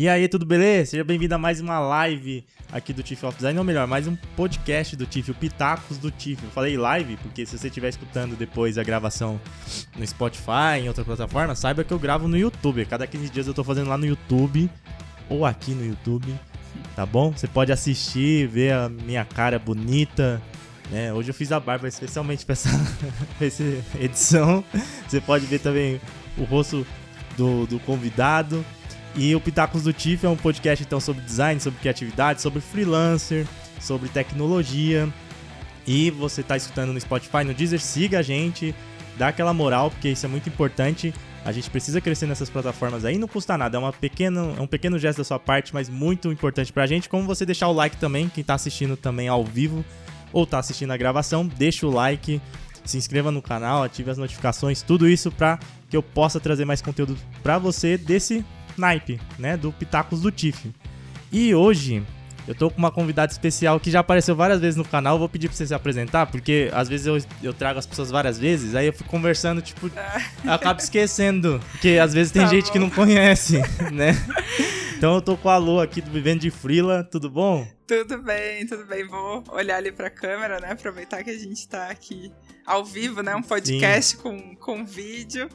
E aí, tudo beleza? Seja bem-vindo a mais uma live aqui do Tiff of Design, ou melhor, mais um podcast do Tiff, o Pitacos do Tiff. Eu falei live porque se você estiver escutando depois a gravação no Spotify, em outra plataforma, saiba que eu gravo no YouTube. Cada 15 dias eu tô fazendo lá no YouTube ou aqui no YouTube, tá bom? Você pode assistir, ver a minha cara bonita. Né? Hoje eu fiz a barba especialmente para essa, essa edição. Você pode ver também o rosto do, do convidado. E o Pitacos do Tiff é um podcast então sobre design, sobre criatividade, sobre freelancer, sobre tecnologia. E você está escutando no Spotify, no Deezer, siga a gente, dá aquela moral, porque isso é muito importante. A gente precisa crescer nessas plataformas aí, não custa nada, é, uma pequena, é um pequeno gesto da sua parte, mas muito importante pra gente. Como você deixar o like também, quem tá assistindo também ao vivo ou tá assistindo a gravação, deixa o like, se inscreva no canal, ative as notificações, tudo isso para que eu possa trazer mais conteúdo para você desse naipe, né, do Pitacos do Tiff. E hoje eu tô com uma convidada especial que já apareceu várias vezes no canal. vou pedir pra você se apresentar, porque às vezes eu, eu trago as pessoas várias vezes, aí eu fico conversando, tipo, eu acabo esquecendo. Porque às vezes tem tá gente bom. que não conhece, né? Então eu tô com a Lu aqui do Vivendo de Frila, tudo bom? Tudo bem, tudo bem. Vou olhar ali pra câmera, né? Aproveitar que a gente tá aqui ao vivo, né? Um podcast com, com vídeo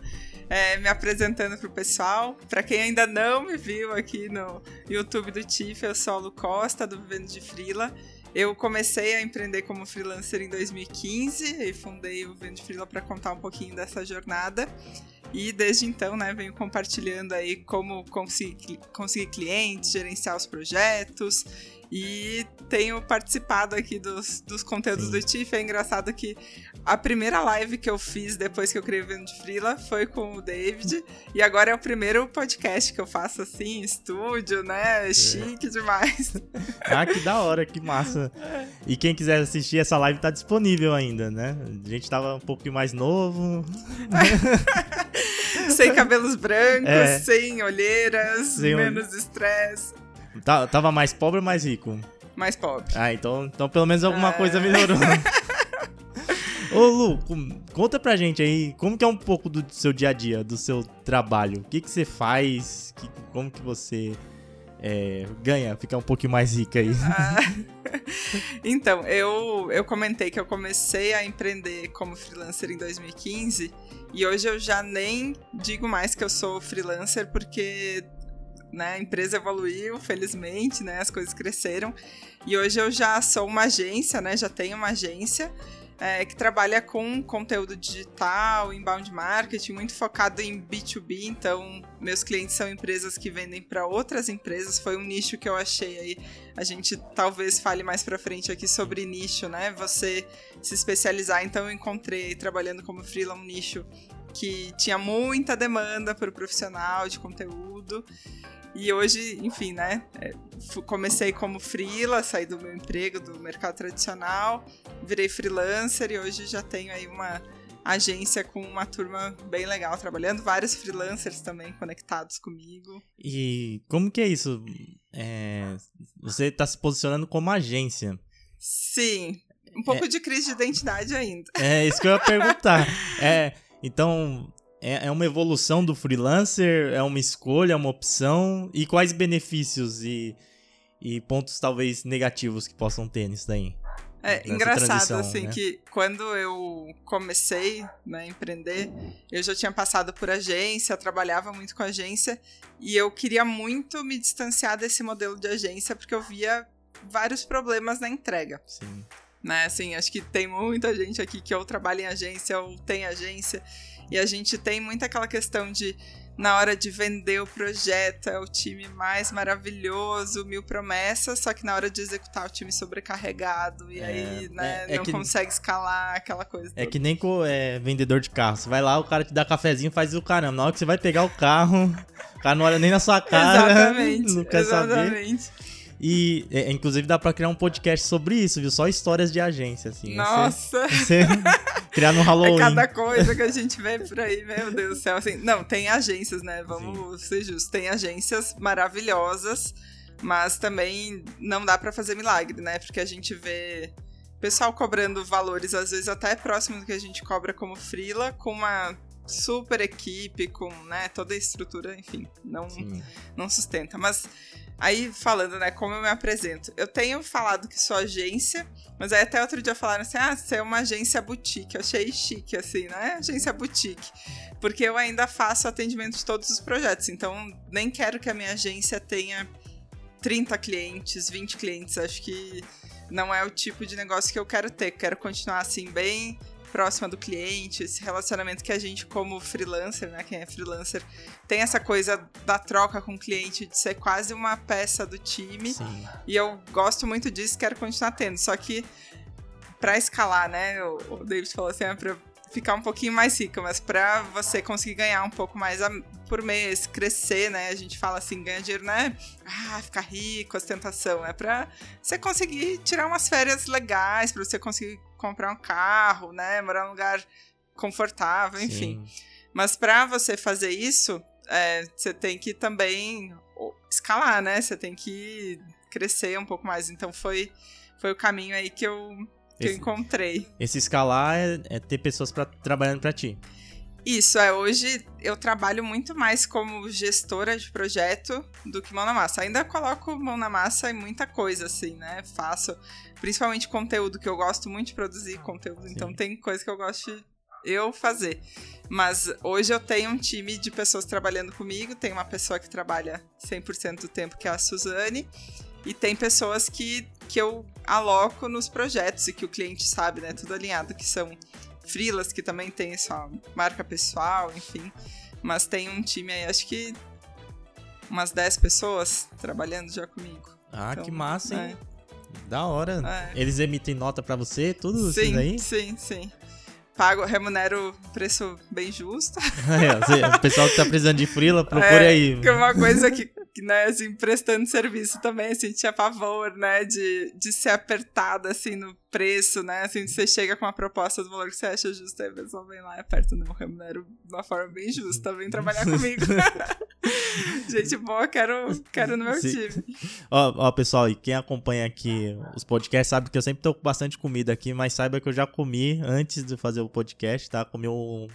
é, me apresentando pro pessoal. Para quem ainda não me viu aqui no YouTube do TIF, eu sou a Lu Costa, do Vivendo de Frila. Eu comecei a empreender como freelancer em 2015 e fundei o Vivendo de Frila para contar um pouquinho dessa jornada. E desde então, né, venho compartilhando aí como conseguir, conseguir clientes, gerenciar os projetos e tenho participado aqui dos, dos conteúdos Sim. do TIFF. É engraçado que a primeira live que eu fiz depois que eu criei o Vendo de Frila foi com o David. E agora é o primeiro podcast que eu faço assim, estúdio, né? É. Chique demais. ah, que da hora, que massa. E quem quiser assistir essa live tá disponível ainda, né? A gente tava um pouquinho mais novo. sem cabelos brancos, é. sem olheiras, sem menos estresse. Tá, tava mais pobre ou mais rico? Mais pobre. Ah, então, então pelo menos alguma é... coisa melhorou. Ô Lu, conta pra gente aí, como que é um pouco do seu dia a dia, do seu trabalho? O que que você faz? Que, como que você é, ganha, fica um pouquinho mais rica aí? Ah, então, eu, eu comentei que eu comecei a empreender como freelancer em 2015 e hoje eu já nem digo mais que eu sou freelancer porque né? A empresa evoluiu, felizmente, né? As coisas cresceram. E hoje eu já sou uma agência, né? Já tenho uma agência é, que trabalha com conteúdo digital, inbound marketing, muito focado em B2B. Então, meus clientes são empresas que vendem para outras empresas. Foi um nicho que eu achei aí. A gente talvez fale mais para frente aqui sobre nicho, né? Você se especializar. Então, eu encontrei trabalhando como freela um nicho que tinha muita demanda para o profissional de conteúdo. E hoje, enfim, né? É, comecei como freela, saí do meu emprego do mercado tradicional, virei freelancer e hoje já tenho aí uma agência com uma turma bem legal trabalhando, vários freelancers também conectados comigo. E como que é isso? É, você está se posicionando como agência? Sim, um pouco é, de crise de identidade ainda. É isso que eu ia perguntar. é, então é, é uma evolução do freelancer? É uma escolha, é uma opção? E quais benefícios e, e pontos talvez negativos que possam ter nisso daí? É engraçado, assim, né? que quando eu comecei né, a empreender, eu já tinha passado por agência, trabalhava muito com agência, e eu queria muito me distanciar desse modelo de agência, porque eu via vários problemas na entrega. Sim. Né, assim, acho que tem muita gente aqui que ou trabalha em agência ou tem agência, e a gente tem muito aquela questão de na hora de vender o projeto, é o time mais maravilhoso, mil promessas, só que na hora de executar o time sobrecarregado, e é, aí, né, é, é não que, consegue escalar, aquela coisa. É toda. que nem com é, vendedor de carro. Você vai lá, o cara te dá cafezinho faz o caramba. Na hora que você vai pegar o carro, o cara não olha nem na sua cara. Exatamente. Não quer exatamente. saber. E, é, inclusive, dá pra criar um podcast sobre isso, viu? Só histórias de agência, assim. Nossa! Você, você criar no Halloween. É cada coisa que a gente vê por aí, meu Deus do céu. Assim, não, tem agências, né? Vamos Sim. ser justos. Tem agências maravilhosas, mas também não dá para fazer milagre, né? Porque a gente vê pessoal cobrando valores, às vezes até próximo do que a gente cobra como frila, com uma super equipe, com né, toda a estrutura, enfim, não, não sustenta. Mas aí falando, né, como eu me apresento, eu tenho falado que sou agência, mas aí até outro dia falaram assim: ah, você é uma agência boutique. Eu achei chique, assim, né? Agência boutique. Porque eu ainda faço atendimento de todos os projetos, então nem quero que a minha agência tenha 30 clientes, 20 clientes. Acho que não é o tipo de negócio que eu quero ter. Quero continuar assim, bem próxima do cliente, esse relacionamento que a gente, como freelancer, né? Quem é freelancer, tem essa coisa da troca com o cliente, de ser quase uma peça do time. Sim. E eu gosto muito disso, quero continuar tendo. Só que para escalar, né? O David falou assim, é pra ficar um pouquinho mais rica, mas para você conseguir ganhar um pouco mais por mês, crescer, né? A gente fala assim, ganhar dinheiro, né? Ah, ficar rico, ostentação. É para você conseguir tirar umas férias legais, para você conseguir comprar um carro, né? Morar num lugar confortável, enfim. Sim. Mas para você fazer isso, é, você tem que também escalar, né? Você tem que crescer um pouco mais. Então foi, foi o caminho aí que eu que esse, eu encontrei. Esse escalar é, é ter pessoas pra, trabalhando para ti. Isso, é. Hoje eu trabalho muito mais como gestora de projeto do que mão na massa. Ainda coloco mão na massa em muita coisa, assim, né? Faço, principalmente conteúdo, que eu gosto muito de produzir conteúdo. Sim. Então tem coisa que eu gosto de eu fazer. Mas hoje eu tenho um time de pessoas trabalhando comigo. Tem uma pessoa que trabalha 100% do tempo, que é a Suzane. E tem pessoas que, que eu aloco nos projetos e que o cliente sabe, né? Tudo alinhado, que são freelas, que também tem sua marca pessoal, enfim. Mas tem um time aí, acho que umas 10 pessoas trabalhando já comigo. Ah, então, que massa, hein? É. Da hora. É. Eles emitem nota para você, tudo sim, isso aí? Sim, sim pago, remunero preço bem justo. É, o pessoal que tá precisando de frila, procure é, aí. Que é uma coisa que, né, assim, prestando serviço também, assim, tinha pavor, né, de, de ser apertada, assim, no preço, né, assim, você chega com uma proposta do valor que você acha justo, aí a pessoa vem lá e aperta, não, remunero de uma forma bem justa, vem trabalhar comigo. Gente boa, quero, quero no meu Sim. time. Ó, ó, pessoal, e quem acompanha aqui os podcasts sabe que eu sempre tô com bastante comida aqui, mas saiba que eu já comi antes de fazer o podcast, tá? Comi um,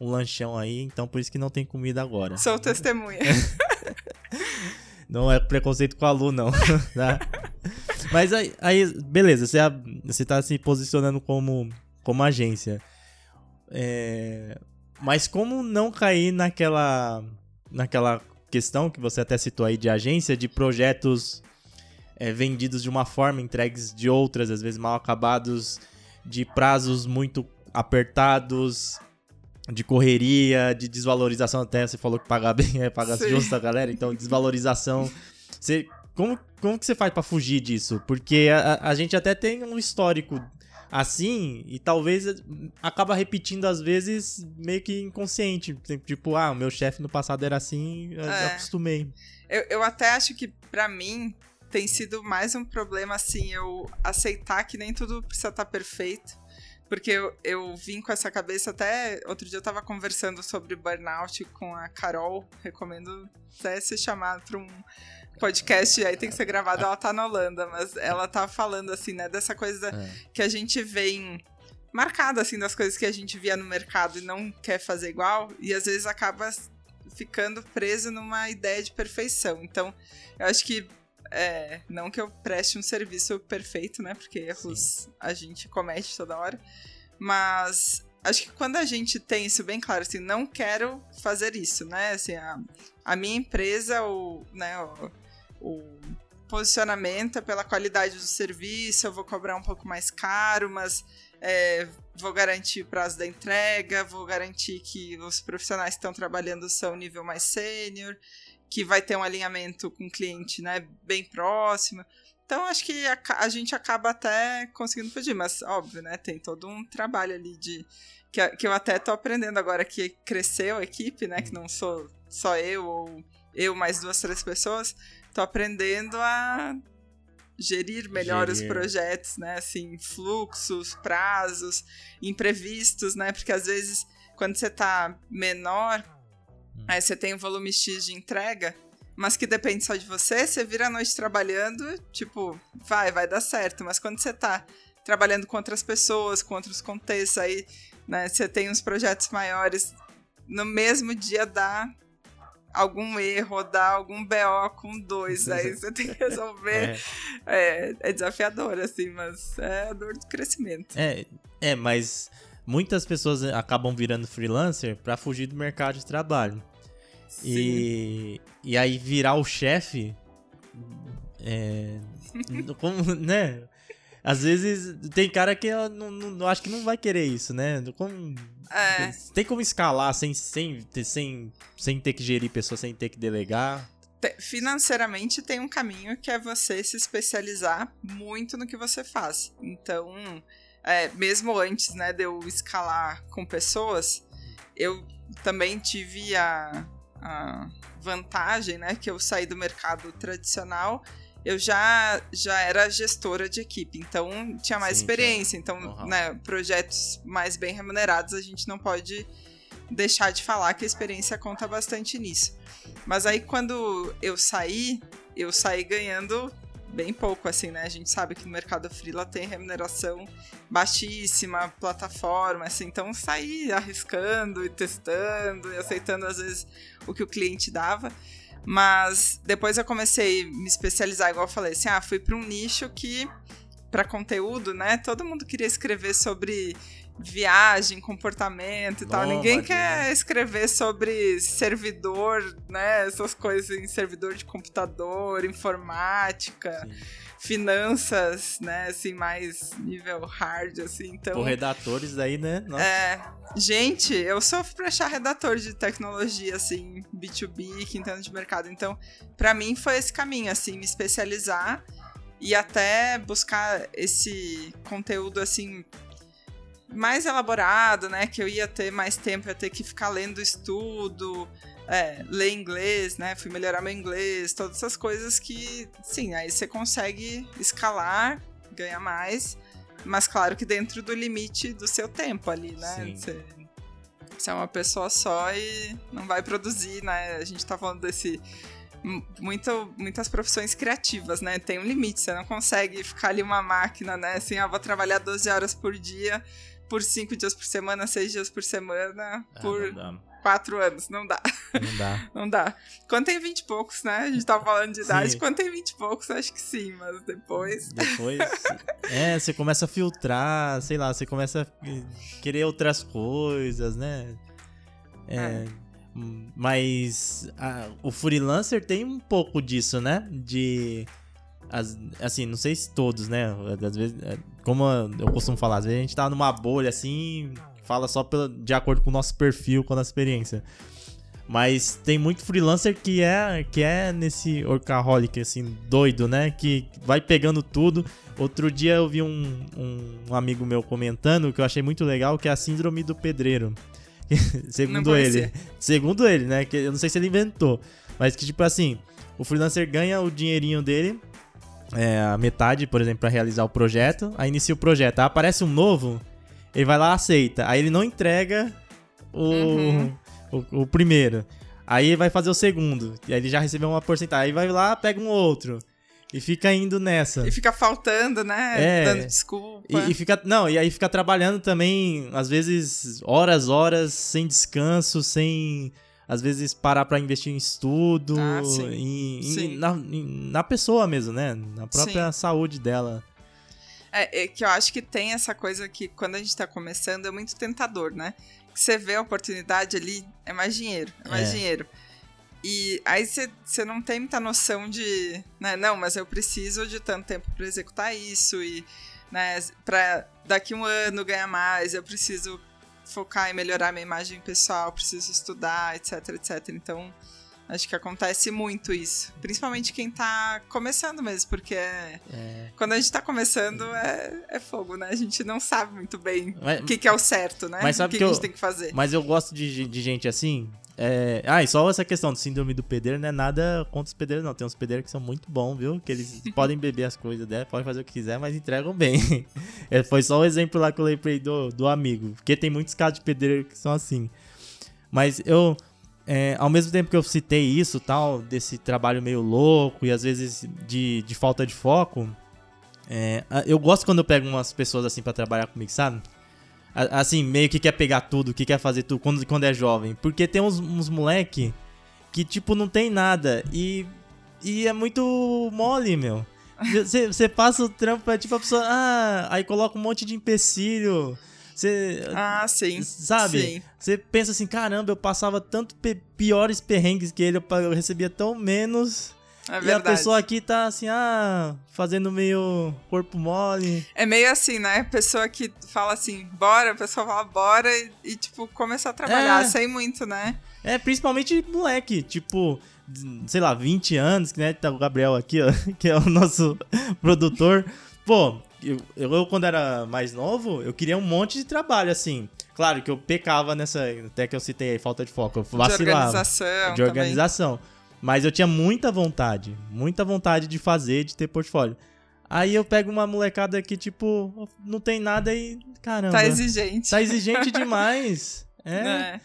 um lanchão aí, então por isso que não tem comida agora. Sou testemunha. não é preconceito com a Lu, não. tá? Mas aí, aí, beleza, você, você tá se posicionando como, como agência. É, mas como não cair naquela naquela questão que você até citou aí de agência, de projetos é, vendidos de uma forma, entregues de outras, às vezes mal acabados, de prazos muito apertados, de correria, de desvalorização até, você falou que pagar bem é pagar Sim. justo a galera, então desvalorização. Você, como, como que você faz para fugir disso? Porque a, a gente até tem um histórico assim e talvez acaba repetindo às vezes meio que inconsciente. Tipo, ah, o meu chefe no passado era assim, eu é. acostumei. Eu, eu até acho que para mim tem sido mais um problema assim, eu aceitar que nem tudo precisa estar tá perfeito. Porque eu, eu vim com essa cabeça até. Outro dia eu tava conversando sobre burnout com a Carol. Recomendo até ser chamado para um podcast aí tem que ser gravado, ela tá na Holanda, mas ela tá falando assim, né, dessa coisa é. que a gente vem marcada assim das coisas que a gente via no mercado e não quer fazer igual e às vezes acaba ficando preso numa ideia de perfeição. Então, eu acho que é, não que eu preste um serviço perfeito, né? Porque erros Sim. a gente comete toda hora. Mas acho que quando a gente tem isso bem claro, assim, não quero fazer isso, né? Assim, a, a minha empresa, ou, né, o, o posicionamento é pela qualidade do serviço, eu vou cobrar um pouco mais caro, mas é, vou garantir o prazo da entrega, vou garantir que os profissionais que estão trabalhando são nível mais sênior, que vai ter um alinhamento com o cliente né, bem próximo. Então, acho que a, a, gente acaba até conseguindo fugir, mas óbvio, né? Tem todo um trabalho ali de. Que, que eu até tô aprendendo agora que cresceu a equipe, né? Que não sou só eu ou eu mais duas, três pessoas tô aprendendo a gerir melhor gerir. os projetos, né? Assim, fluxos, prazos, imprevistos, né? Porque às vezes, quando você tá menor, hum. aí você tem um volume X de entrega, mas que depende só de você, você vira a noite trabalhando, tipo, vai, vai dar certo. Mas quando você tá trabalhando com outras pessoas, com outros contextos, aí, né, você tem uns projetos maiores, no mesmo dia dá algum erro, dá algum BO com dois, aí você tem que resolver. É. é, é desafiador, assim, mas é a dor do crescimento. É, é, mas muitas pessoas acabam virando freelancer para fugir do mercado de trabalho. Sim. E, e aí virar o chefe. É, como, né? Às vezes tem cara que eu não, não, acho que não vai querer isso, né? Como, é. Tem como escalar sem, sem, sem, sem ter que gerir pessoas, sem ter que delegar? Financeiramente tem um caminho que é você se especializar muito no que você faz. Então, é, mesmo antes né, de eu escalar com pessoas, eu também tive a, a vantagem, né, que eu saí do mercado tradicional eu já, já era gestora de equipe, então tinha mais Sim, experiência. Então, uhum. né, projetos mais bem remunerados, a gente não pode deixar de falar que a experiência conta bastante nisso. Mas aí, quando eu saí, eu saí ganhando bem pouco, assim, né? A gente sabe que no mercado freela tem remuneração baixíssima, plataforma, assim, então saí arriscando e testando e aceitando às vezes o que o cliente dava. Mas depois eu comecei a me especializar, igual eu falei, assim, ah, fui para um nicho que para conteúdo, né? Todo mundo queria escrever sobre viagem, comportamento e tal. Ninguém quer escrever sobre servidor, né? Essas coisas em servidor de computador, informática. Sim finanças, né, assim, mais nível hard, assim, então... Por redatores aí, né? Nossa. É, gente, eu sofro pra achar redator de tecnologia, assim, B2B, que entendo de mercado, então, para mim foi esse caminho, assim, me especializar e até buscar esse conteúdo, assim, mais elaborado, né, que eu ia ter mais tempo, ia ter que ficar lendo estudo, é, ler inglês, né? Fui melhorar meu inglês, todas essas coisas que, sim, aí você consegue escalar, ganhar mais, mas claro que dentro do limite do seu tempo ali, né? Você, você é uma pessoa só e não vai produzir, né? A gente tá falando desse muito, muitas profissões criativas, né? Tem um limite, você não consegue ficar ali uma máquina, né? Assim, ah, vou trabalhar 12 horas por dia, por 5 dias por semana, 6 dias por semana, ah, por quatro anos. Não dá. Não dá. não dá. Quando tem vinte e poucos, né? A gente tava falando de idade. Sim. Quando tem vinte e poucos, acho que sim, mas depois. Depois. é, você começa a filtrar, sei lá, você começa a querer outras coisas, né? É. é. Mas a, o freelancer tem um pouco disso, né? De. As, assim, não sei se todos, né? Às vezes, é, como eu costumo falar, às vezes a gente tá numa bolha assim, fala só pela, de acordo com o nosso perfil, com a nossa experiência. Mas tem muito freelancer que é, que é nesse orcaholic, assim, doido, né? Que vai pegando tudo. Outro dia eu vi um, um amigo meu comentando que eu achei muito legal, que é a síndrome do pedreiro. segundo ele. Segundo ele, né? Que eu não sei se ele inventou. Mas que, tipo assim, o freelancer ganha o dinheirinho dele, é, a metade, por exemplo, para realizar o projeto. Aí inicia o projeto. Aí aparece um novo, ele vai lá, aceita. Aí ele não entrega o, uhum. o, o, primeiro. Aí ele vai fazer o segundo. E aí ele já recebeu uma porcentagem. Aí vai lá, pega um outro. E fica indo nessa. E fica faltando, né? É, Dando desculpa. E, e, fica. Não, e aí fica trabalhando também, às vezes, horas, horas, sem descanso, sem. Às vezes parar para investir em estudo, ah, sim. Em, sim. na, em, na pessoa mesmo, né? Na própria sim. saúde dela. É, é, que eu acho que tem essa coisa que quando a gente tá começando é muito tentador, né? Que você vê a oportunidade ali, é mais dinheiro, é mais é. dinheiro. E aí você não tem muita noção de, né, não, mas eu preciso de tanto tempo para executar isso e, né, para daqui um ano ganhar mais, eu preciso focar em melhorar minha imagem pessoal, preciso estudar, etc, etc. Então, Acho que acontece muito isso. Principalmente quem tá começando mesmo, porque é... É. quando a gente tá começando é, é fogo, né? A gente não sabe muito bem mas, o que, que, é o certo, né? Mas sabe o que, que, que a gente tem que fazer. Mas eu gosto de, de gente assim. É... Ah, e só essa questão do síndrome do pedreiro não é nada contra os pedreiros, não. Tem uns pedreiros que são muito bons, viu? Que eles podem beber as coisas dela, podem fazer o que quiser, mas entregam bem. é, foi só o exemplo lá que eu lembrei do, do amigo. Porque tem muitos casos de pedreiro que são assim. Mas eu é, ao mesmo tempo que eu citei isso, tal, desse trabalho meio louco e às vezes de, de falta de foco, é, eu gosto quando eu pego umas pessoas assim para trabalhar comigo, sabe? assim, meio que quer pegar tudo, que quer fazer tudo quando, quando é jovem. Porque tem uns, uns moleque que, tipo, não tem nada e, e é muito mole, meu. Você passa o trampo, é tipo a pessoa, ah, aí coloca um monte de empecilho. Você. Ah, sim. Sabe? Você pensa assim, caramba, eu passava tanto pe piores perrengues que ele, eu recebia tão menos. É e a pessoa aqui tá assim, ah, fazendo meio corpo mole. É meio assim, né? Pessoa que fala assim, bora, a pessoa fala bora e, e tipo, começa a trabalhar é. sem muito, né? É, principalmente moleque, tipo, sei lá, 20 anos, que né? Tá o Gabriel aqui, ó, que é o nosso produtor. Pô, eu, eu, quando era mais novo, eu queria um monte de trabalho, assim. Claro que eu pecava nessa, até que eu citei aí, falta de foco, eu vacilava. De organização. De organização. Também. Mas eu tinha muita vontade, muita vontade de fazer, de ter portfólio. Aí eu pego uma molecada que, tipo, não tem nada e. Caramba. Tá exigente. Tá exigente demais. É. é.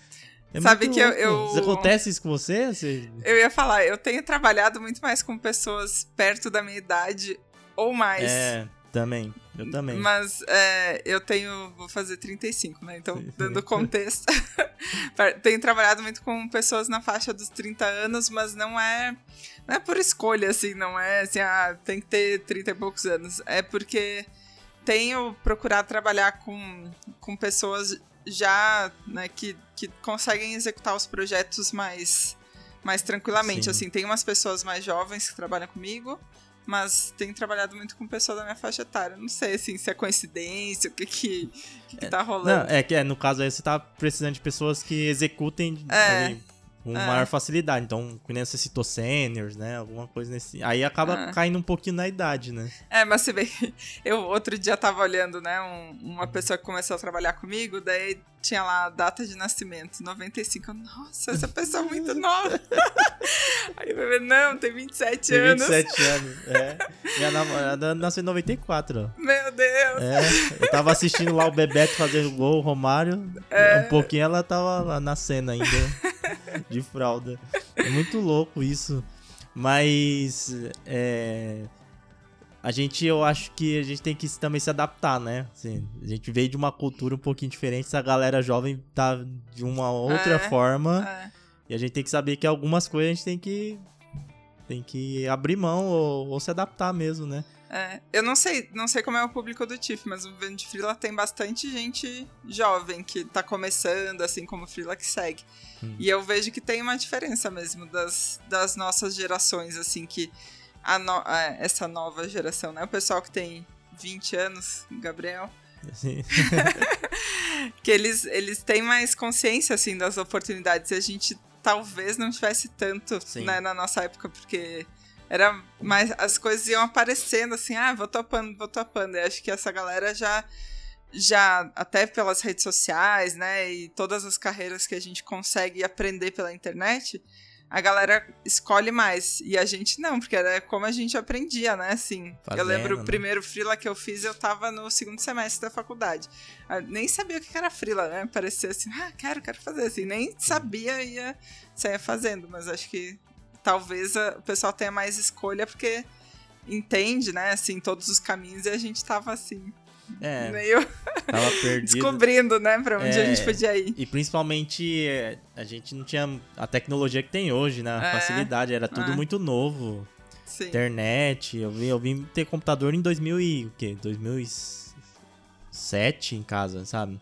é Sabe que eu, eu. Acontece isso com você? você? Eu ia falar, eu tenho trabalhado muito mais com pessoas perto da minha idade ou mais. É. Também, eu também. Mas é, eu tenho, vou fazer 35, né? Então, dando contexto, tenho trabalhado muito com pessoas na faixa dos 30 anos, mas não é, não é por escolha, assim, não é assim, ah, tem que ter 30 e poucos anos. É porque tenho procurado trabalhar com, com pessoas já, né, que, que conseguem executar os projetos mais, mais tranquilamente. Sim. Assim, tem umas pessoas mais jovens que trabalham comigo, mas tenho trabalhado muito com pessoa da minha faixa etária. Não sei assim, se é coincidência, o que que, que, que tá rolando. Não, é que é, no caso aí você tá precisando de pessoas que executem é. ali, com é. maior facilidade. Então, nem você citou seniors, né? Alguma coisa nesse. Aí acaba é. caindo um pouquinho na idade, né? É, mas você vê, eu outro dia tava olhando, né? Um, uma pessoa que começou a trabalhar comigo, daí tinha lá a data de nascimento, 95. Nossa, essa pessoa é muito nova. Aí eu falei, não, tem 27 tem anos. 27 anos, é. Minha namorada nasceu em 94. Meu Deus. É, eu tava assistindo lá o Bebeto fazer o gol, o Romário. É. Um pouquinho ela tava lá na cena ainda, de fralda. É muito louco isso. Mas, é a gente, eu acho que a gente tem que também se adaptar, né? Assim, a gente veio de uma cultura um pouquinho diferente, essa galera jovem tá de uma outra é, forma. É. E a gente tem que saber que algumas coisas a gente tem que tem que abrir mão ou, ou se adaptar mesmo, né? É, eu não sei, não sei como é o público do TIFF, mas o Vendo de Frila tem bastante gente jovem que tá começando, assim como o Frila que segue. Hum. E eu vejo que tem uma diferença mesmo das, das nossas gerações, assim, que a no, a, essa nova geração, né? O pessoal que tem 20 anos, Gabriel. Sim. que eles, eles têm mais consciência, assim, das oportunidades. E a gente talvez não tivesse tanto né, na nossa época, porque era mais. As coisas iam aparecendo assim, ah, vou topando, vou topando. E acho que essa galera já. Já, até pelas redes sociais, né? E todas as carreiras que a gente consegue aprender pela internet, a galera escolhe mais. E a gente não, porque era como a gente aprendia, né? Assim, Fazendo, eu lembro o né? primeiro freela que eu fiz, eu tava no segundo semestre da faculdade. Eu nem sabia o que era freela, né? Parecia assim, ah, quero, quero fazer assim. Nem sabia, ia sair fazendo, mas acho que talvez a, o pessoal tenha mais escolha porque entende, né, assim, todos os caminhos e a gente tava assim, é. Meio tava perdido. descobrindo, né, pra onde é, a gente podia ir. E principalmente é, a gente não tinha a tecnologia que tem hoje, né? A é, facilidade, era tudo é. muito novo. Sim. Internet, eu vim, eu vim ter computador em 2000 e o quê? 2007 em casa, sabe?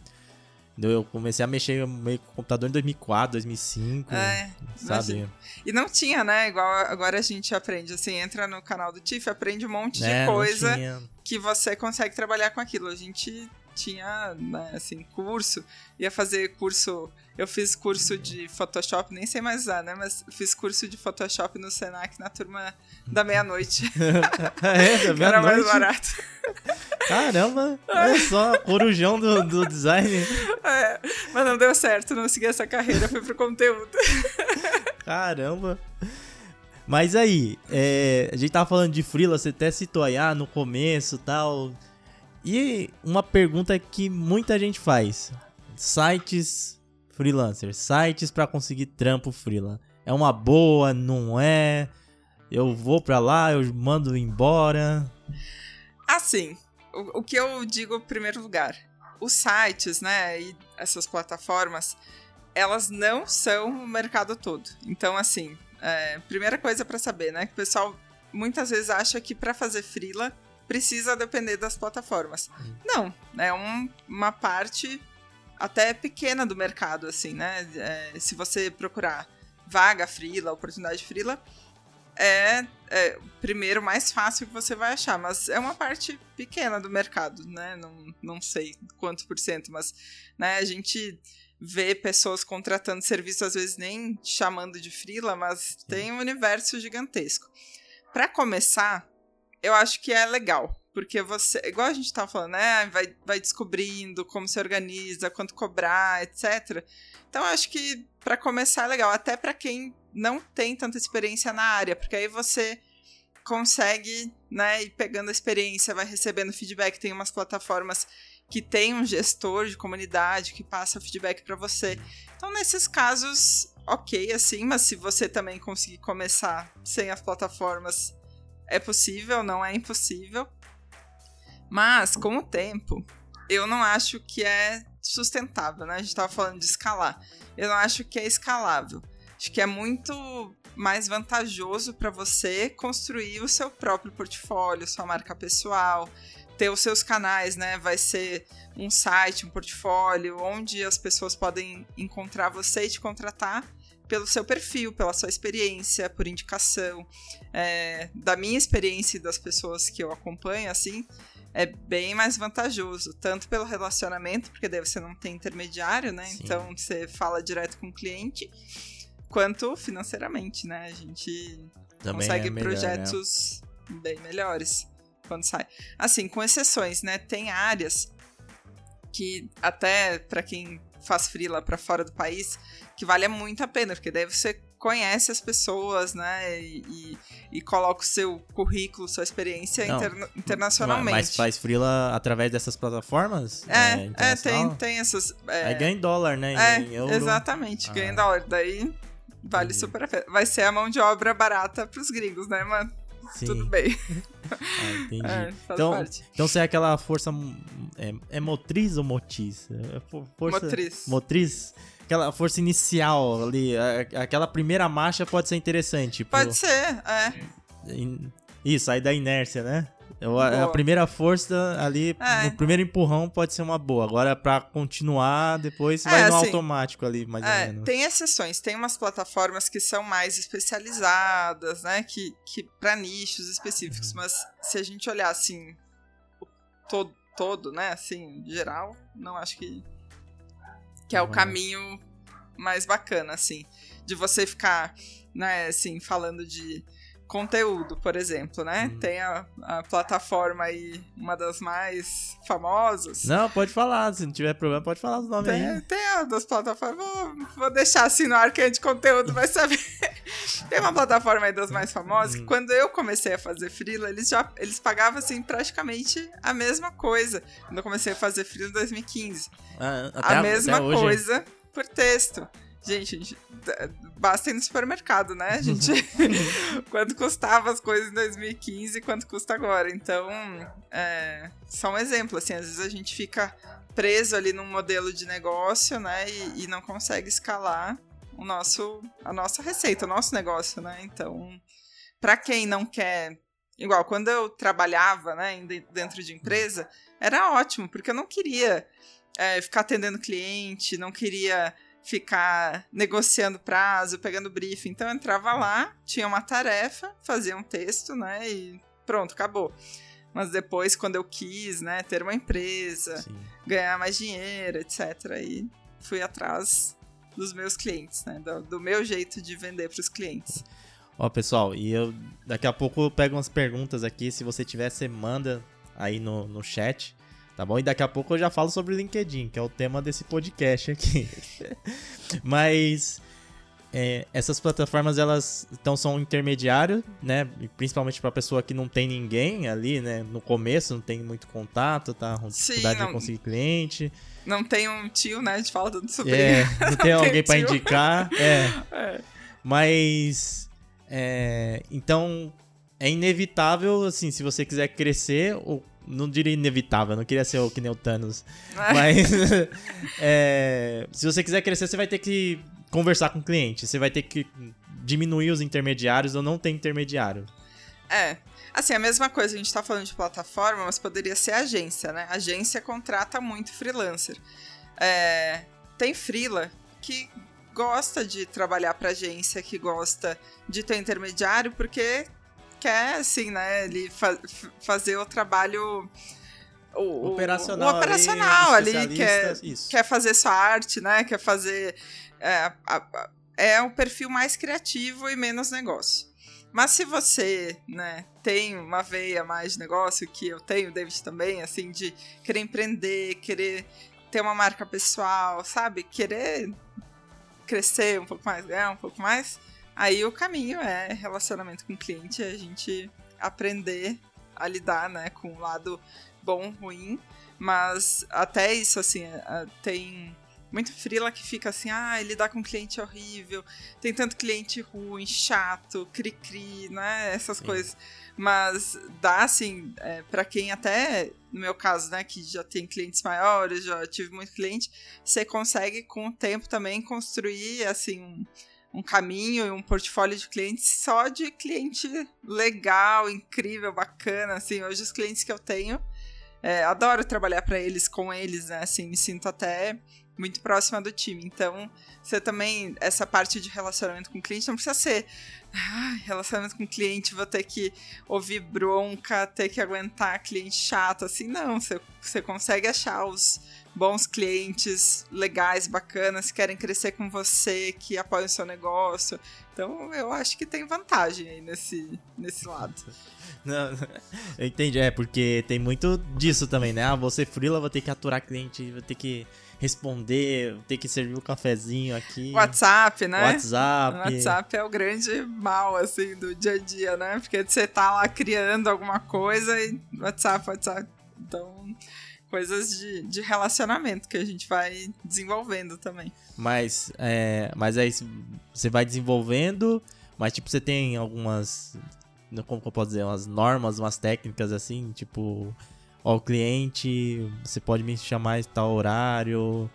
Eu comecei a mexer meio com computador em 2004, 2005, é, sabe? E não tinha, né? Igual agora a gente aprende, assim, entra no canal do Tiff, aprende um monte é, de coisa que você consegue trabalhar com aquilo. A gente tinha, né, assim, curso, ia fazer curso. Eu fiz curso de Photoshop, nem sei mais usar, né? Mas fiz curso de Photoshop no Senac na turma da meia-noite. é, da meia-noite. Era mais barato. Caramba, olha só, corujão do, do design. É, mas não deu certo, não segui essa carreira, fui pro conteúdo. Caramba. Mas aí, é, a gente tava falando de freela, você até citou aí, ah, no começo tal. E uma pergunta que muita gente faz: sites freelancers, sites para conseguir trampo freela. É uma boa, não é? Eu vou para lá, eu mando embora. Assim, o, o que eu digo em primeiro lugar, os sites, né, e essas plataformas, elas não são o mercado todo. Então, assim, é, primeira coisa para saber, né, que o pessoal muitas vezes acha que para fazer freela precisa depender das plataformas. Uhum. Não, é um, uma parte até pequena do mercado, assim, né? É, se você procurar vaga freela, oportunidade freela, é, é primeiro mais fácil que você vai achar, mas é uma parte pequena do mercado, né? Não, não sei quanto por cento, mas né, a gente vê pessoas contratando serviço, às vezes nem chamando de freela, mas tem um universo gigantesco. Para começar, eu acho que é legal. Porque você, igual a gente tá falando, né? Vai, vai descobrindo como se organiza, quanto cobrar, etc. Então, acho que para começar é legal. Até para quem não tem tanta experiência na área, porque aí você consegue, né, ir pegando a experiência, vai recebendo feedback. Tem umas plataformas que tem um gestor de comunidade que passa feedback para você. Então, nesses casos, ok, assim, mas se você também conseguir começar sem as plataformas é possível, não é impossível. Mas, com o tempo, eu não acho que é sustentável, né? A gente estava falando de escalar. Eu não acho que é escalável. Acho que é muito mais vantajoso para você construir o seu próprio portfólio, sua marca pessoal, ter os seus canais, né? Vai ser um site, um portfólio, onde as pessoas podem encontrar você e te contratar pelo seu perfil, pela sua experiência, por indicação. É, da minha experiência e das pessoas que eu acompanho, assim, é bem mais vantajoso, tanto pelo relacionamento, porque daí você não tem intermediário, né? Sim. Então você fala direto com o cliente, quanto financeiramente, né? A gente Também consegue é melhor, né? projetos né? bem melhores quando sai. Assim, com exceções, né? Tem áreas que até para quem faz freela para fora do país, que vale muito a pena, porque daí você conhece as pessoas, né? E, e, e coloca o seu currículo, sua experiência Não, interna internacionalmente. Mas faz freela através dessas plataformas? É, é, é tem, tem essas. É, Aí ganha em dólar, né? É, em exatamente, ah. ganha em dólar. Daí vale super a pena. Vai ser a mão de obra barata pros gringos, né, mano? Sim. Tudo bem. ah, entendi. É, então, parte. então você é aquela força. É, é motriz ou motriz? É força, motriz. Motriz? Aquela força inicial ali, aquela primeira marcha pode ser interessante. Pode ser, é. Isso, aí da inércia, né? A, a, primeira força ali, é. no primeiro empurrão pode ser uma boa. Agora, para continuar, depois é, vai no assim, automático ali, mais é, ou menos. Tem exceções, tem umas plataformas que são mais especializadas, né? Que, que para nichos específicos. Mas se a gente olhar assim, todo, todo, né? Assim, geral, não acho que, que é o caminho mais bacana, assim. De você ficar, né, assim, falando de conteúdo, por exemplo, né? Hum. Tem a, a, plataforma aí, uma das mais famosas. Não, pode falar, se não tiver problema, pode falar os nomes tem, aí. Tem a das plataformas, vou, vou deixar assim no ar é de conteúdo vai saber. tem uma plataforma aí das mais famosas hum. que quando eu comecei a fazer freela, eles já eles pagavam assim praticamente a mesma coisa. Quando eu comecei a fazer freela em 2015. Ah, a, a mesma coisa por texto. Gente, gente, basta ir no supermercado, né? A gente. quanto custava as coisas em 2015 e quanto custa agora. Então, é, só um exemplo, assim, às vezes a gente fica preso ali num modelo de negócio, né? E, e não consegue escalar o nosso, a nossa receita, o nosso negócio, né? Então, para quem não quer. Igual, quando eu trabalhava, né, dentro de empresa, era ótimo, porque eu não queria é, ficar atendendo cliente, não queria ficar negociando prazo, pegando briefing. Então eu entrava lá, tinha uma tarefa, fazia um texto, né? E pronto, acabou. Mas depois, quando eu quis, né, ter uma empresa, Sim. ganhar mais dinheiro, etc., aí fui atrás dos meus clientes, né? Do, do meu jeito de vender para os clientes. Ó, pessoal, e eu daqui a pouco eu pego umas perguntas aqui. Se você tiver, você manda aí no, no chat. Tá bom? E daqui a pouco eu já falo sobre o LinkedIn, que é o tema desse podcast aqui. Mas é, essas plataformas elas então são um intermediário, né? Principalmente para pessoa que não tem ninguém ali, né? No começo não tem muito contato, tá? Com dificuldade Sim, não, de conseguir cliente. Não tem um tio, né? De falta do sobrinho. É, não tem alguém para indicar. É. é. Mas é, então é inevitável, assim, se você quiser crescer, ou não diria inevitável, não queria ser o que nem o Thanos. É. Mas é, se você quiser crescer, você vai ter que conversar com o cliente. Você vai ter que diminuir os intermediários ou não ter intermediário. É. Assim, a mesma coisa, a gente tá falando de plataforma, mas poderia ser agência, né? agência contrata muito freelancer. É, tem freela que gosta de trabalhar para agência, que gosta de ter intermediário, porque quer, assim, né, ele fa fazer o trabalho. O, operacional, o operacional ali, ali quer, quer fazer sua arte, né? Quer fazer. É, é um perfil mais criativo e menos negócio. Mas se você, né, tem uma veia mais de negócio, que eu tenho, David também, assim, de querer empreender, querer ter uma marca pessoal, sabe? Querer crescer um pouco mais, ganhar um pouco mais, aí o caminho é relacionamento com o cliente, a gente aprender a lidar, né, com o lado bom, ruim, mas até isso, assim, tem muito frila que fica assim, ah, lidar com cliente é horrível, tem tanto cliente ruim, chato, cri-cri, né, essas Sim. coisas. Mas dá, assim, é, para quem até, no meu caso, né, que já tem clientes maiores, já tive muito cliente, você consegue com o tempo também construir, assim, um, um caminho e um portfólio de clientes só de cliente legal, incrível, bacana, assim, hoje os clientes que eu tenho, é, adoro trabalhar para eles, com eles, né, assim, me sinto até muito próxima do time. Então, você também, essa parte de relacionamento com cliente não precisa ser relacionamento com cliente, vou ter que ouvir bronca, ter que aguentar cliente chato, assim, não. Você, você consegue achar os bons clientes legais, bacanas, que querem crescer com você, que apoiam o seu negócio. Então, eu acho que tem vantagem aí nesse, nesse lado. Não, eu entendi, é, porque tem muito disso também, né? Ah, você frila, vou ter que aturar cliente, vou ter que responder, ter que servir o um cafezinho aqui. WhatsApp, né? WhatsApp. WhatsApp é o grande mal, assim, do dia a dia, né? Porque você tá lá criando alguma coisa e WhatsApp, WhatsApp. Então, coisas de, de relacionamento que a gente vai desenvolvendo também. Mas, é, mas aí você vai desenvolvendo, mas tipo, você tem algumas, como eu posso dizer, umas normas, umas técnicas assim, tipo ó, o cliente, você pode me chamar em tal horário,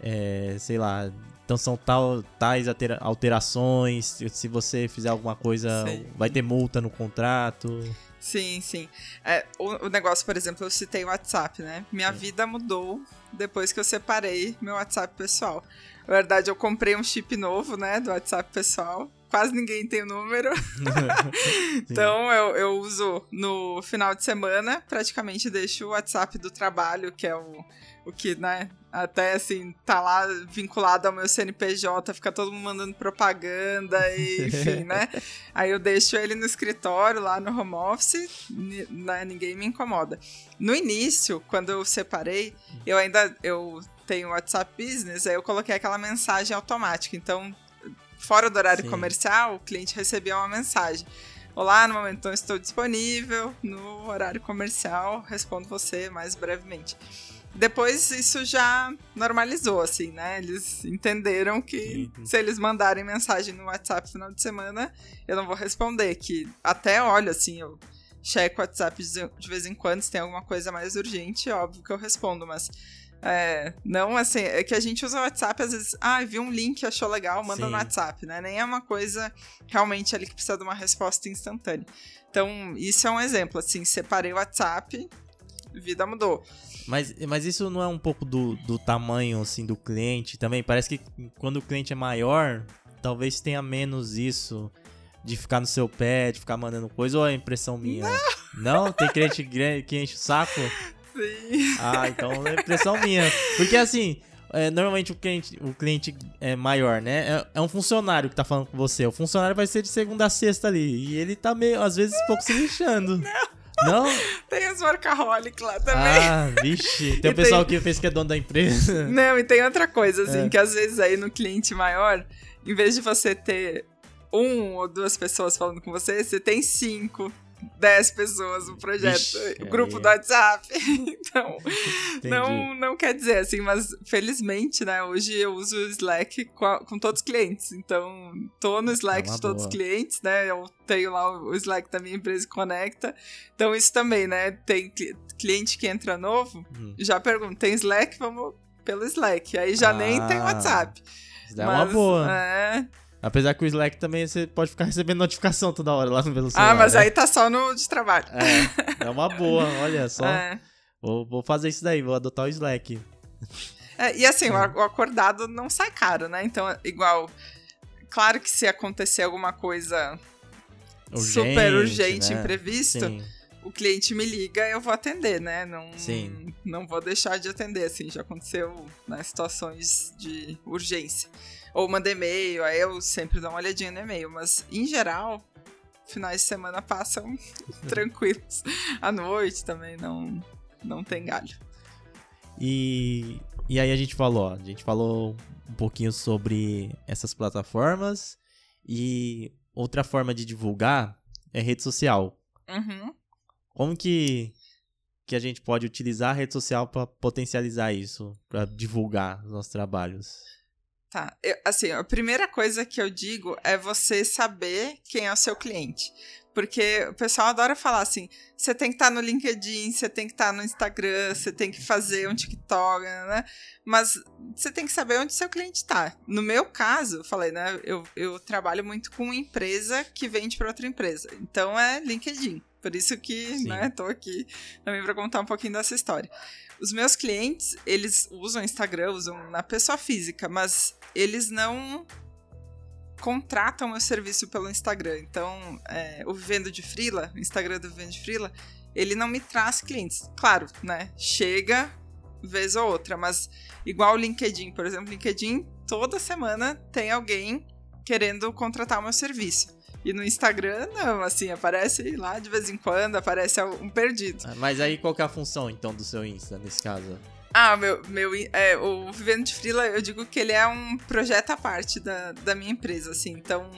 é, sei lá. Então são tal, tais alterações. Se você fizer alguma coisa, sim. vai ter multa no contrato. Sim, sim. É, o, o, negócio, por exemplo, eu citei o WhatsApp, né? Minha sim. vida mudou depois que eu separei meu WhatsApp pessoal. Na verdade, eu comprei um chip novo, né, do WhatsApp pessoal quase ninguém tem o número. então eu, eu uso no final de semana, praticamente deixo o WhatsApp do trabalho, que é o, o que, né, até assim, tá lá vinculado ao meu CNPJ, fica todo mundo mandando propaganda e enfim, né? Aí eu deixo ele no escritório, lá no home office, né, ninguém me incomoda. No início, quando eu separei, eu ainda eu tenho WhatsApp Business, aí eu coloquei aquela mensagem automática. Então, fora do horário Sim. comercial, o cliente recebia uma mensagem. Olá, no momento não estou disponível, no horário comercial respondo você mais brevemente. Depois isso já normalizou, assim, né? Eles entenderam que uhum. se eles mandarem mensagem no WhatsApp no final de semana, eu não vou responder. Que até olha, assim, eu checo o WhatsApp de vez em quando, se tem alguma coisa mais urgente, óbvio que eu respondo, mas é, não assim, é que a gente usa o WhatsApp às vezes, ah, viu um link, achou legal, manda Sim. no WhatsApp, né? Nem é uma coisa realmente ali que precisa de uma resposta instantânea. Então, isso é um exemplo, assim, separei o WhatsApp, vida mudou. Mas, mas isso não é um pouco do, do tamanho, assim, do cliente também? Parece que quando o cliente é maior, talvez tenha menos isso de ficar no seu pé, de ficar mandando coisa, ou é impressão minha? Não, não? tem cliente que enche o saco? Sim. Ah, então é impressão minha. Porque assim, é, normalmente o cliente, o cliente é maior, né? É, é, um funcionário que tá falando com você. O funcionário vai ser de segunda a sexta ali. E ele tá meio, às vezes, um pouco se lixando. Não. Não? Tem os workaholic lá também. Ah, vixe. Tem o pessoal tem... que fez que é dono da empresa. Não, e tem outra coisa, assim, é. que às vezes aí no cliente maior, em vez de você ter um ou duas pessoas falando com você, você tem cinco 10 pessoas no projeto, Vixe, o grupo aí- do WhatsApp. Então, Entendi. não, não quer dizer assim, mas felizmente, né? Hoje eu uso o Slack com, a- com todos os clientes. Então, tô no Slack É de todos boa. os clientes, né? Eu tenho lá o Slack da minha empresa e conecta. Então, isso também, né? Tem cli- cliente que entra novo, Hum. já pergunta, tem Slack? Vamos pelo Slack. Aí já nem tem Ah, WhatsApp. Isso daí é uma Mas, boa. É. Apesar que o Slack também você pode ficar recebendo notificação toda hora lá no celular. Ah, mas né? aí tá só no de trabalho. É, é uma boa, olha só. É. Vou, vou fazer isso daí, vou adotar o Slack. É, e assim, o a- o acordado não sai caro, né? Então, é igual. Claro que se acontecer alguma coisa super urgente, né? imprevisto, Sim. o cliente me liga, eu vou atender, né? Não, Sim. não vou deixar de atender, assim, já aconteceu né, situações de urgência. Ou manda e-mail, aí eu sempre dou uma olhadinha no e-mail, mas em geral, finais de semana passam tranquilos. À noite também não, não tem galho. E, e aí a gente falou, a gente falou um pouquinho sobre essas plataformas e outra forma de divulgar é rede social. Uhum. Como que, que a gente pode utilizar a rede social para potencializar isso, para divulgar os nossos trabalhos? Tá. Eu- assim, a primeira coisa que eu digo é você saber quem é o seu cliente. Porque o pessoal adora falar assim: você tem que estar no LinkedIn, você tem que estar no Instagram, você tem que fazer um TikTok, né? Mas você tem que saber onde seu cliente está. No meu caso, eu falei, né? Eu, eu trabalho muito com empresa que vende para outra empresa. Então é LinkedIn. Por isso que, Sim. né, tô aqui também para contar um pouquinho dessa história. Os meus clientes, eles usam Instagram, usam na pessoa física, mas eles não contratam meu serviço pelo Instagram. Então, é, o Vivendo de Frila, o Instagram do Vivendo de Frila, ele não me traz clientes. Claro, né? Chega vez ou outra, mas igual o LinkedIn, por exemplo, LinkedIn, toda semana tem alguém querendo contratar o meu serviço. E no Instagram, não, assim, aparece lá de vez em quando, aparece um perdido. Ah, Mas aí qual é a função, então, do seu Insta, nesse caso? Ah, meu, meu é, o Vivendo de Frila, eu digo que ele é um projeto à parte da, da minha empresa, assim. Então,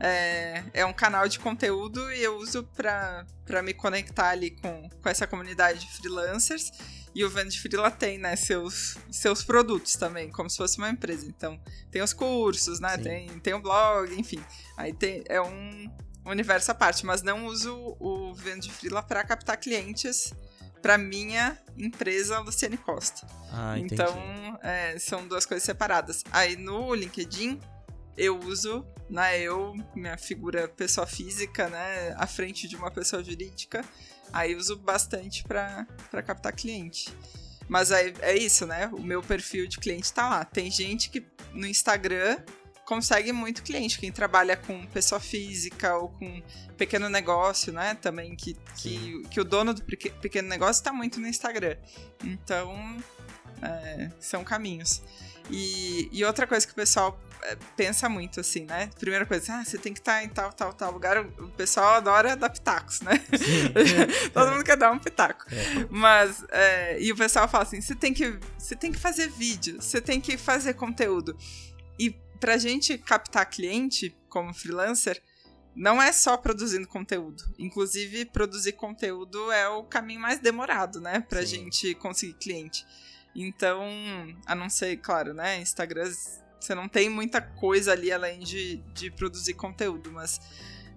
é, é um canal de conteúdo e eu uso pra pra me conectar ali com, com essa comunidade de freelancers. E o de Frila tem, né, seus, seus produtos também, como se fosse uma empresa. Então, tem os cursos, né, Sim. tem, tem o blog, enfim. Aí tem, é um universo à parte, mas não uso o de Frila para captar clientes para minha empresa Luciane Costa. Ah, então, é, são duas coisas separadas. Aí no LinkedIn, eu uso, né, eu, minha figura pessoa física, né, à frente de uma pessoa jurídica, aí uso bastante para captar cliente. Mas aí é isso, né? O meu perfil de cliente tá lá. Tem gente que no Instagram consegue muito cliente. Quem trabalha com pessoa física ou com pequeno negócio, né? Também que, que, que o dono do peque- pequeno negócio está muito no Instagram. Então, é, são caminhos. E, e outra coisa que o pessoal pensa muito, assim, né? Primeira coisa, ah, você tem que estar em tal, tal, tal lugar. O pessoal adora dar pitacos, né? Sim. Todo mundo quer dar um pitaco. É. Mas, é, e o pessoal fala assim: você tem que, você tem que fazer vídeo, você tem que fazer conteúdo. E pra gente captar cliente como freelancer, não é só produzindo conteúdo. Inclusive, produzir conteúdo é o caminho mais demorado, né? Pra Sim. gente conseguir cliente. Então, a não ser, claro, né? Instagram, você não tem muita coisa ali além de, de produzir conteúdo, mas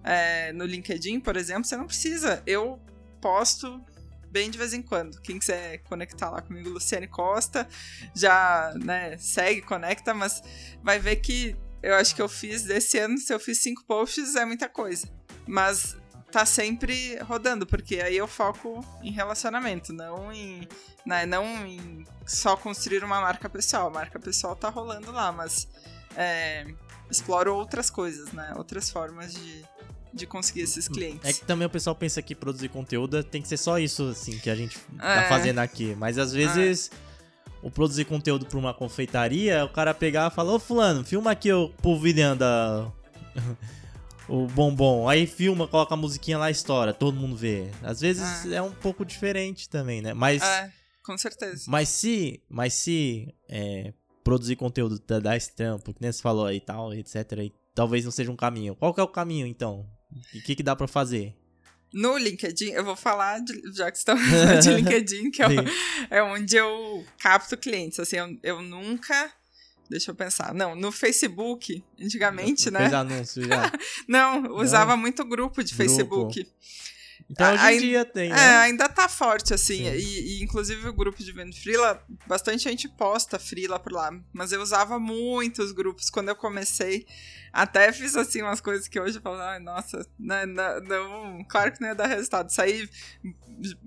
é, no LinkedIn, por exemplo, você não precisa. Eu posto bem de vez em quando. Quem quiser conectar lá comigo, Luciane Costa, já né, segue, conecta, mas vai ver que eu acho que eu fiz desse ano, se eu fiz cinco posts, é muita coisa. Mas tá sempre rodando, porque aí eu foco em relacionamento, não em, né, não em só construir uma marca pessoal. A marca pessoal tá rolando lá, mas é, exploro outras coisas, né? Outras formas de, de conseguir esses clientes. É que também o pessoal pensa que produzir conteúdo tem que ser só isso, assim, que a gente tá É. fazendo aqui. Mas às vezes, o produzir conteúdo pra uma confeitaria, o cara pegar e falar, ô fulano, filma aqui eu polvilhando a- o bombom. Aí filma, coloca a musiquinha lá e estoura, todo mundo vê. Às vezes é um pouco diferente também, né? Mas, É, com certeza. mas se, mas se é, produzir conteúdo dá- dá esse trampo, que nem você falou aí e tal, etc, e talvez não seja um caminho. Qual que é o caminho, então? O que que dá pra fazer? No LinkedIn, eu vou falar, de, já que estamos falando de LinkedIn, que é, o, é, onde eu capto clientes. Assim, eu, eu nunca Deixa eu pensar. Não, no Facebook, antigamente, né? Fez anúncio já. Não, usava Não. muito grupo de grupo. Facebook. Então hoje em dia tem, né? É, ainda tá forte, assim. E, e, inclusive o grupo de venda frila, bastante gente posta frila por lá. Mas eu usava muitos grupos quando eu comecei. Até fiz, assim, umas coisas que hoje eu falo, ai, nossa, não, não, não, claro que não ia dar resultado. Saí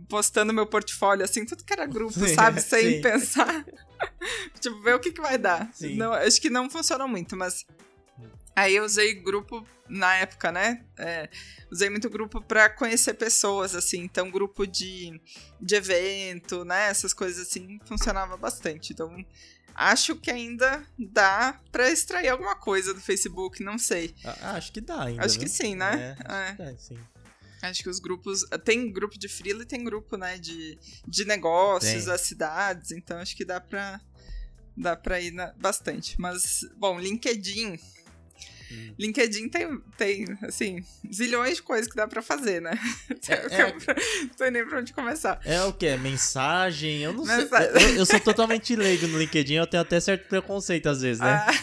postando meu portfólio, assim, tudo que era grupo, sim, sabe? Sem sim. pensar. tipo, ver o que, que vai dar. Não, acho que não funciona muito, mas Aí eu usei grupo na época, né? É, usei muito grupo para conhecer pessoas, assim. Então, grupo de, de evento, né? Essas coisas assim, funcionava bastante. Então, acho que ainda dá para extrair alguma coisa do Facebook, não sei. Ah, acho que dá ainda. Acho que sim, né? É, acho, é. que dá, sim. Acho que os grupos. Tem grupo de freela e tem grupo, né? De, de negócios, tem. as cidades. Então, acho que dá pra, dá pra ir na, bastante. Mas, bom, LinkedIn Hum. LinkedIn tem, tem, assim, zilhões de coisas que dá pra fazer, né? É, é, não sei nem pra onde começar. É o que? Mensagem? Eu não Mensagem. sei. Eu, eu, sou totalmente leigo no LinkedIn, eu tenho até certo preconceito às vezes, né? Ah.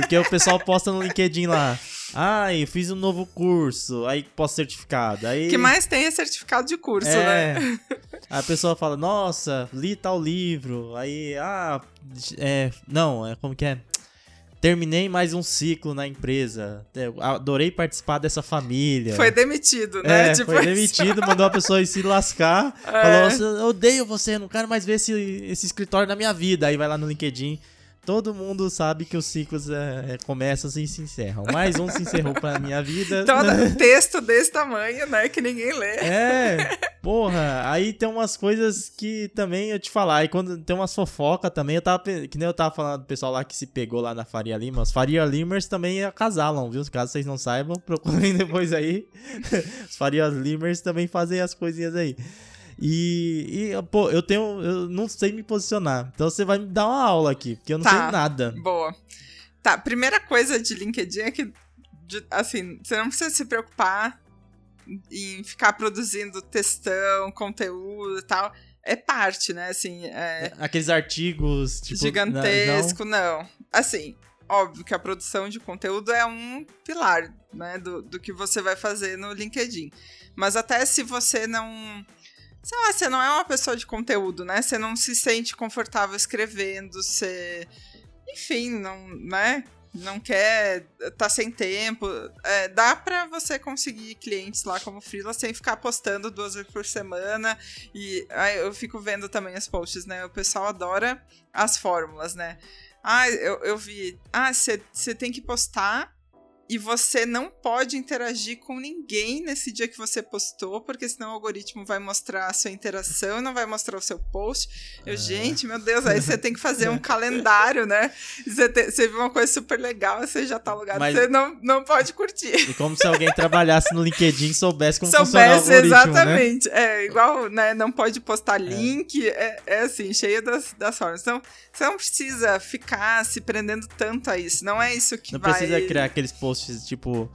Porque o pessoal posta no LinkedIn lá. Ah, eu fiz um novo curso, aí posto certificado. Aí... O que mais tem é certificado de curso, é... né? A pessoa fala, nossa, li tal livro. Aí, ah, é, não, é como que é? Terminei mais um ciclo na empresa. É, adorei participar dessa família. Foi demitido, né? É, foi demitido, mandou a pessoa se lascar. É. Falou: Eu odeio você, não quero mais ver esse, esse escritório na minha vida. Aí vai lá no LinkedIn todo mundo sabe que os ciclos é, é, começam e se encerram. Mais um se encerrou pra minha vida. Todo então, texto desse tamanho, né? Que ninguém lê. É, porra. Aí tem umas coisas que também eu te falar. E quando tem umas fofoca também, eu tava. Que nem eu tava falando do pessoal lá que se pegou lá na Faria Lima. Os Faria Limers também acasalam, viu? Caso vocês não saibam, procurem depois aí. Os Faria Limers também fazem as coisinhas aí. E, e, pô, eu tenho. Eu não sei me posicionar. Então você vai me dar uma aula aqui, porque eu não tá, sei nada. Boa. Tá, primeira coisa de LinkedIn é que, de, assim, você não precisa se preocupar em ficar produzindo textão, conteúdo e tal. É parte, né? Assim, é... é aqueles artigos, tipo. Gigantesco, não. não. Assim, óbvio que a produção de conteúdo é um pilar, né? Do, do que você vai fazer no LinkedIn. Mas até se você não sei lá, você não é uma pessoa de conteúdo, né? Você não se sente confortável escrevendo, você. Enfim, não, né? Não quer, tá sem tempo. É, dá para você conseguir clientes lá como freela sem ficar postando duas vezes por semana. E aí eu fico vendo também os posts, né? O pessoal adora as fórmulas, né? Ah, eu, eu vi. Ah, você tem que postar e você não pode interagir com ninguém nesse dia que você postou, porque senão o algoritmo vai mostrar a sua interação e não vai mostrar o seu post. Eu, é. gente, meu Deus, aí você tem que fazer um calendário, né? Você, te, você viu uma coisa super legal, você já tá logado, Mas... você não, não pode curtir. E como se alguém trabalhasse no LinkedIn e soubesse como soubesse, funciona o algoritmo, né? exatamente. Né? É, igual, né, não pode postar é. link, é, é assim, cheio das, das formas. Então, você não precisa ficar se prendendo tanto a isso, não é isso que não vai... Não precisa criar aqueles posts posts, tipo,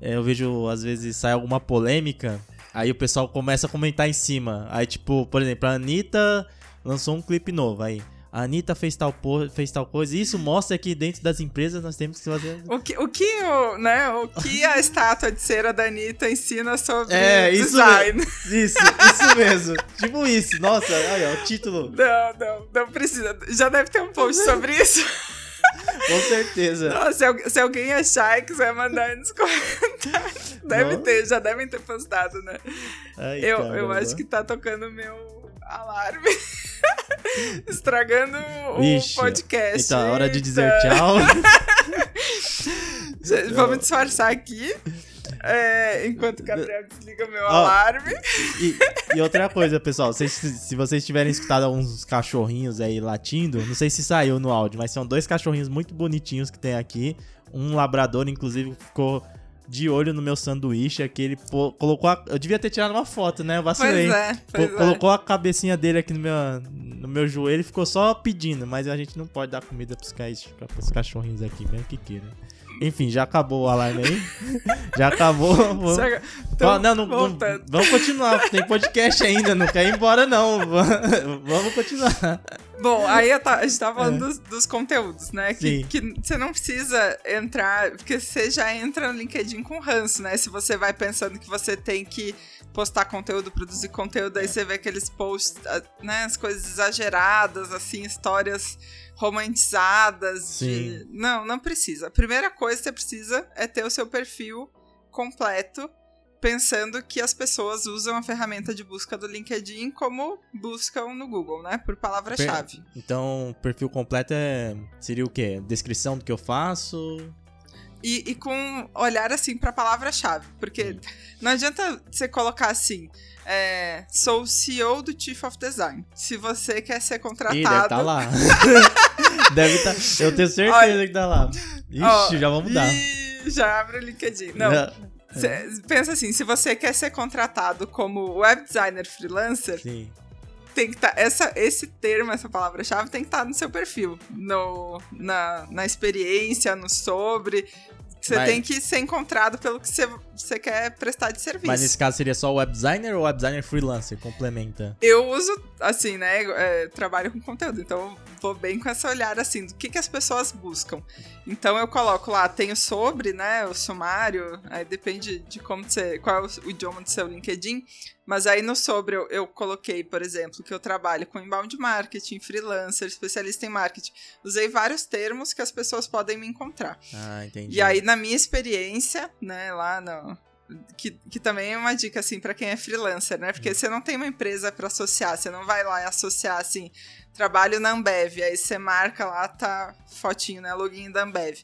é, eu vejo às vezes sai alguma polêmica, aí o pessoal começa a comentar em cima. Aí, tipo, por exemplo, a Anitta lançou um clipe novo, aí. A Anitta fez tal, fez tal coisa. Isso mostra que dentro das empresas nós temos que fazer. O que, o que, o, né, o que a estátua de cera da Anitta ensina sobre é, design. Isso, isso, isso mesmo. tipo isso. Nossa, olha, o título. Não, não, não precisa. Já deve ter um post sobre isso. Com certeza. Nossa, se, se, alguém achar que você vai mandar nos comentários. Deve Não? ter, já devem ter postado, né? Ai, eu, eu acho que tá tocando meu alarme. Estragando Ixi, o podcast. Então, hora de dizer tchau. Vamos disfarçar aqui. É, enquanto o Gabriel desliga meu oh, alarme. E, e, outra coisa, pessoal, se, se vocês tiverem escutado alguns cachorrinhos aí latindo, não sei se saiu no áudio, mas são dois cachorrinhos muito bonitinhos que tem aqui. Um labrador, inclusive, ficou de olho no meu sanduíche aqui. Ele colocou a, Eu devia ter tirado uma foto, né? Eu vacilei. Pois é, pois é. Colocou a cabecinha dele aqui no meu, no meu joelho e ficou só pedindo. Mas a gente não pode dar comida pros, pros cachorrinhos aqui, mesmo que queira. Enfim, já acabou o alarme aí. já acabou. Vamos... Então, não, não, não, vamos continuar. Tem podcast ainda, não quer ir embora, não. vamos continuar. Bom, aí a gente tava falando é. dos, dos, conteúdos, né? Que, que, você não precisa entrar, porque você já entra no LinkedIn com ranço, né? Se você vai pensando que você tem que postar conteúdo, produzir conteúdo, aí é. você vê aqueles posts, né? As coisas exageradas, assim, histórias romantizadas. De... Não, não precisa. A primeira coisa que você precisa é ter o seu perfil completo pensando que as pessoas usam a ferramenta de busca do LinkedIn como buscam no Google, né? Por palavra-chave. Então, perfil completo é... seria o quê? Descrição do que eu faço? E, e com olhar assim para palavra-chave. Porque não adianta você colocar assim. É, sou o CEO do Chief of Design. Se você quer ser contratado. Ih, deve tá lá. deve estar. Tá... Eu tenho certeza Olha, que tá lá. Ixi, ó, já vamos mudar. Já abre o LinkedIn. Não. não. Cê, pensa assim, se você quer ser contratado como web designer freelancer, Sim. Tem que tá, essa, esse termo, essa palavra-chave tem que estar tá no seu perfil, no, na, na experiência, no sobre. Você tem que ser encontrado pelo que você, você quer prestar de serviço. Mas nesse caso seria só web designer ou web designer freelancer? Complementa. Eu uso, assim, né? É, trabalho com conteúdo, então vou bem com esse olhar, assim, do que, que as pessoas buscam. Então eu coloco lá, tenho sobre, né? O sumário, aí depende de como você. qual é o, o idioma do seu LinkedIn. Mas aí no sobre eu, eu, coloquei, por exemplo, que eu trabalho com inbound marketing, freelancer, especialista em marketing. Usei vários termos que as pessoas podem me encontrar. Ah, entendi. E aí, na minha experiência, né, lá no. Que, que também é uma dica, assim, para quem é freelancer, né? Porque hum. você não tem uma empresa para associar, você não vai lá e associar, assim, trabalho na Ambev, aí você marca lá, tá fotinho, né? Login da Ambev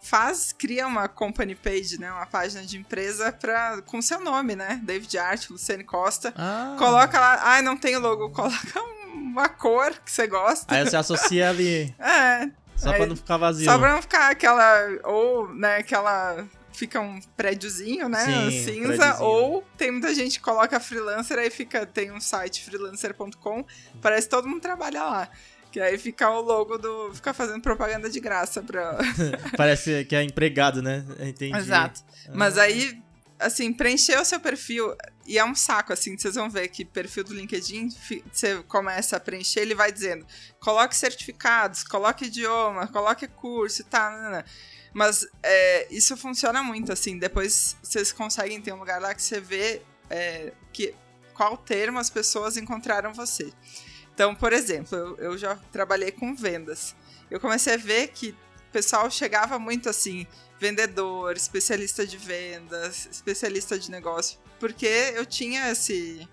faz, cria uma company page, né? Uma página de empresa pra, com seu nome, né? David Art, Luciane Costa. Ah. Coloca lá, ai, ah, não tem logo, coloca uma cor que você gosta. Aí você associa ali. é. Só aí, pra não ficar vazio. Só pra não ficar aquela. Ou, né, aquela. Fica um prédiozinho, né? Sim, cinza. Ou tem muita gente que coloca freelancer, aí fica. Tem um site freelancer.com, parece que todo mundo trabalha lá. Que aí fica o logo do. Fica fazendo propaganda de graça pra. Parece que é empregado, né? Entendi. Exato. Ah. Mas aí, assim, preencher o seu perfil. E é um saco, assim, vocês vão ver que perfil do LinkedIn, você começa a preencher, ele vai dizendo: coloque certificados, coloque idioma, coloque curso e tal. Tá, né? Mas é, isso funciona muito, assim. Depois vocês conseguem ter um lugar lá que você vê é, que, qual termo as pessoas encontraram você. Então, por exemplo, eu, eu já trabalhei com vendas. Eu comecei a ver que o pessoal chegava muito assim, vendedor, especialista de vendas, especialista de negócio, porque eu tinha esse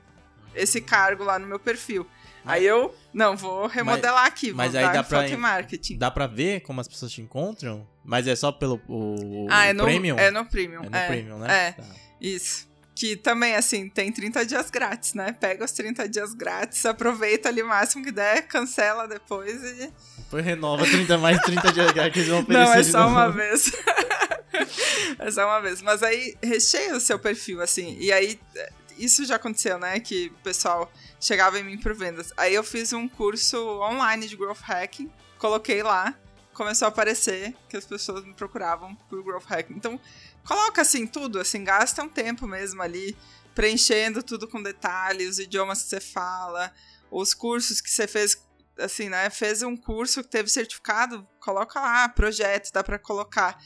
esse cargo lá no meu perfil. Mas, aí eu, não, vou remodelar mas, aqui, vou mas aí dá pra, marketing. Dá pra ver como as pessoas te encontram? Mas é só pelo o, ah, o é no, premium? É no premium. É no é, premium, né? É, tá. isso. Que também, assim, tem 30 dias grátis, né? Pega os 30 dias grátis, aproveita ali o máximo que der, cancela depois e. Depois renova 30 mais 30 dias grátis que eles vão Não, é só uma vez. é só uma vez. Mas aí recheia o seu perfil, assim. E aí, isso já aconteceu, né? Que o pessoal chegava em mim por vendas. Aí eu fiz um curso online de growth hacking, coloquei lá, começou a aparecer que as pessoas me procuravam por growth hacking. Então, coloca assim tudo, assim, gasta um tempo mesmo ali preenchendo tudo com detalhes, os idiomas que você fala, os cursos que você fez, assim, né? Fez um curso que teve certificado, coloca lá, projeto, dá para colocar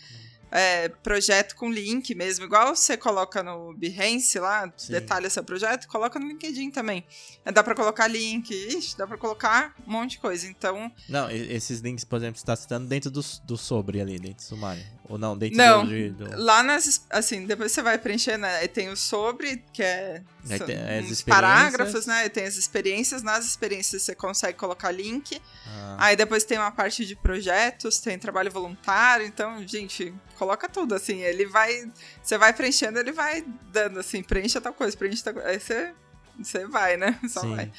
é, projeto com link mesmo, igual você coloca no Behance lá, Sim. detalha seu projeto, coloca no LinkedIn também. É, dá para colocar link, ixi, dá para colocar um monte de coisa. Então. Não, esses links, por exemplo, você está citando dentro do, do sobre ali, dentro do sumário. Ou não, dentro não, do, do... Lá nas. Assim, depois você vai preencher, né? Tem o sobre, que é. Tem parágrafos, né? Tem as experiências. Nas experiências você consegue colocar link. Ah. Aí depois tem uma parte de projetos, tem trabalho voluntário. Então, gente, coloca tudo, assim. Ele vai. Você vai preenchendo, ele vai dando assim, preencha tal coisa, preenche tal coisa. Aí você, você vai, né? Só Sim. vai.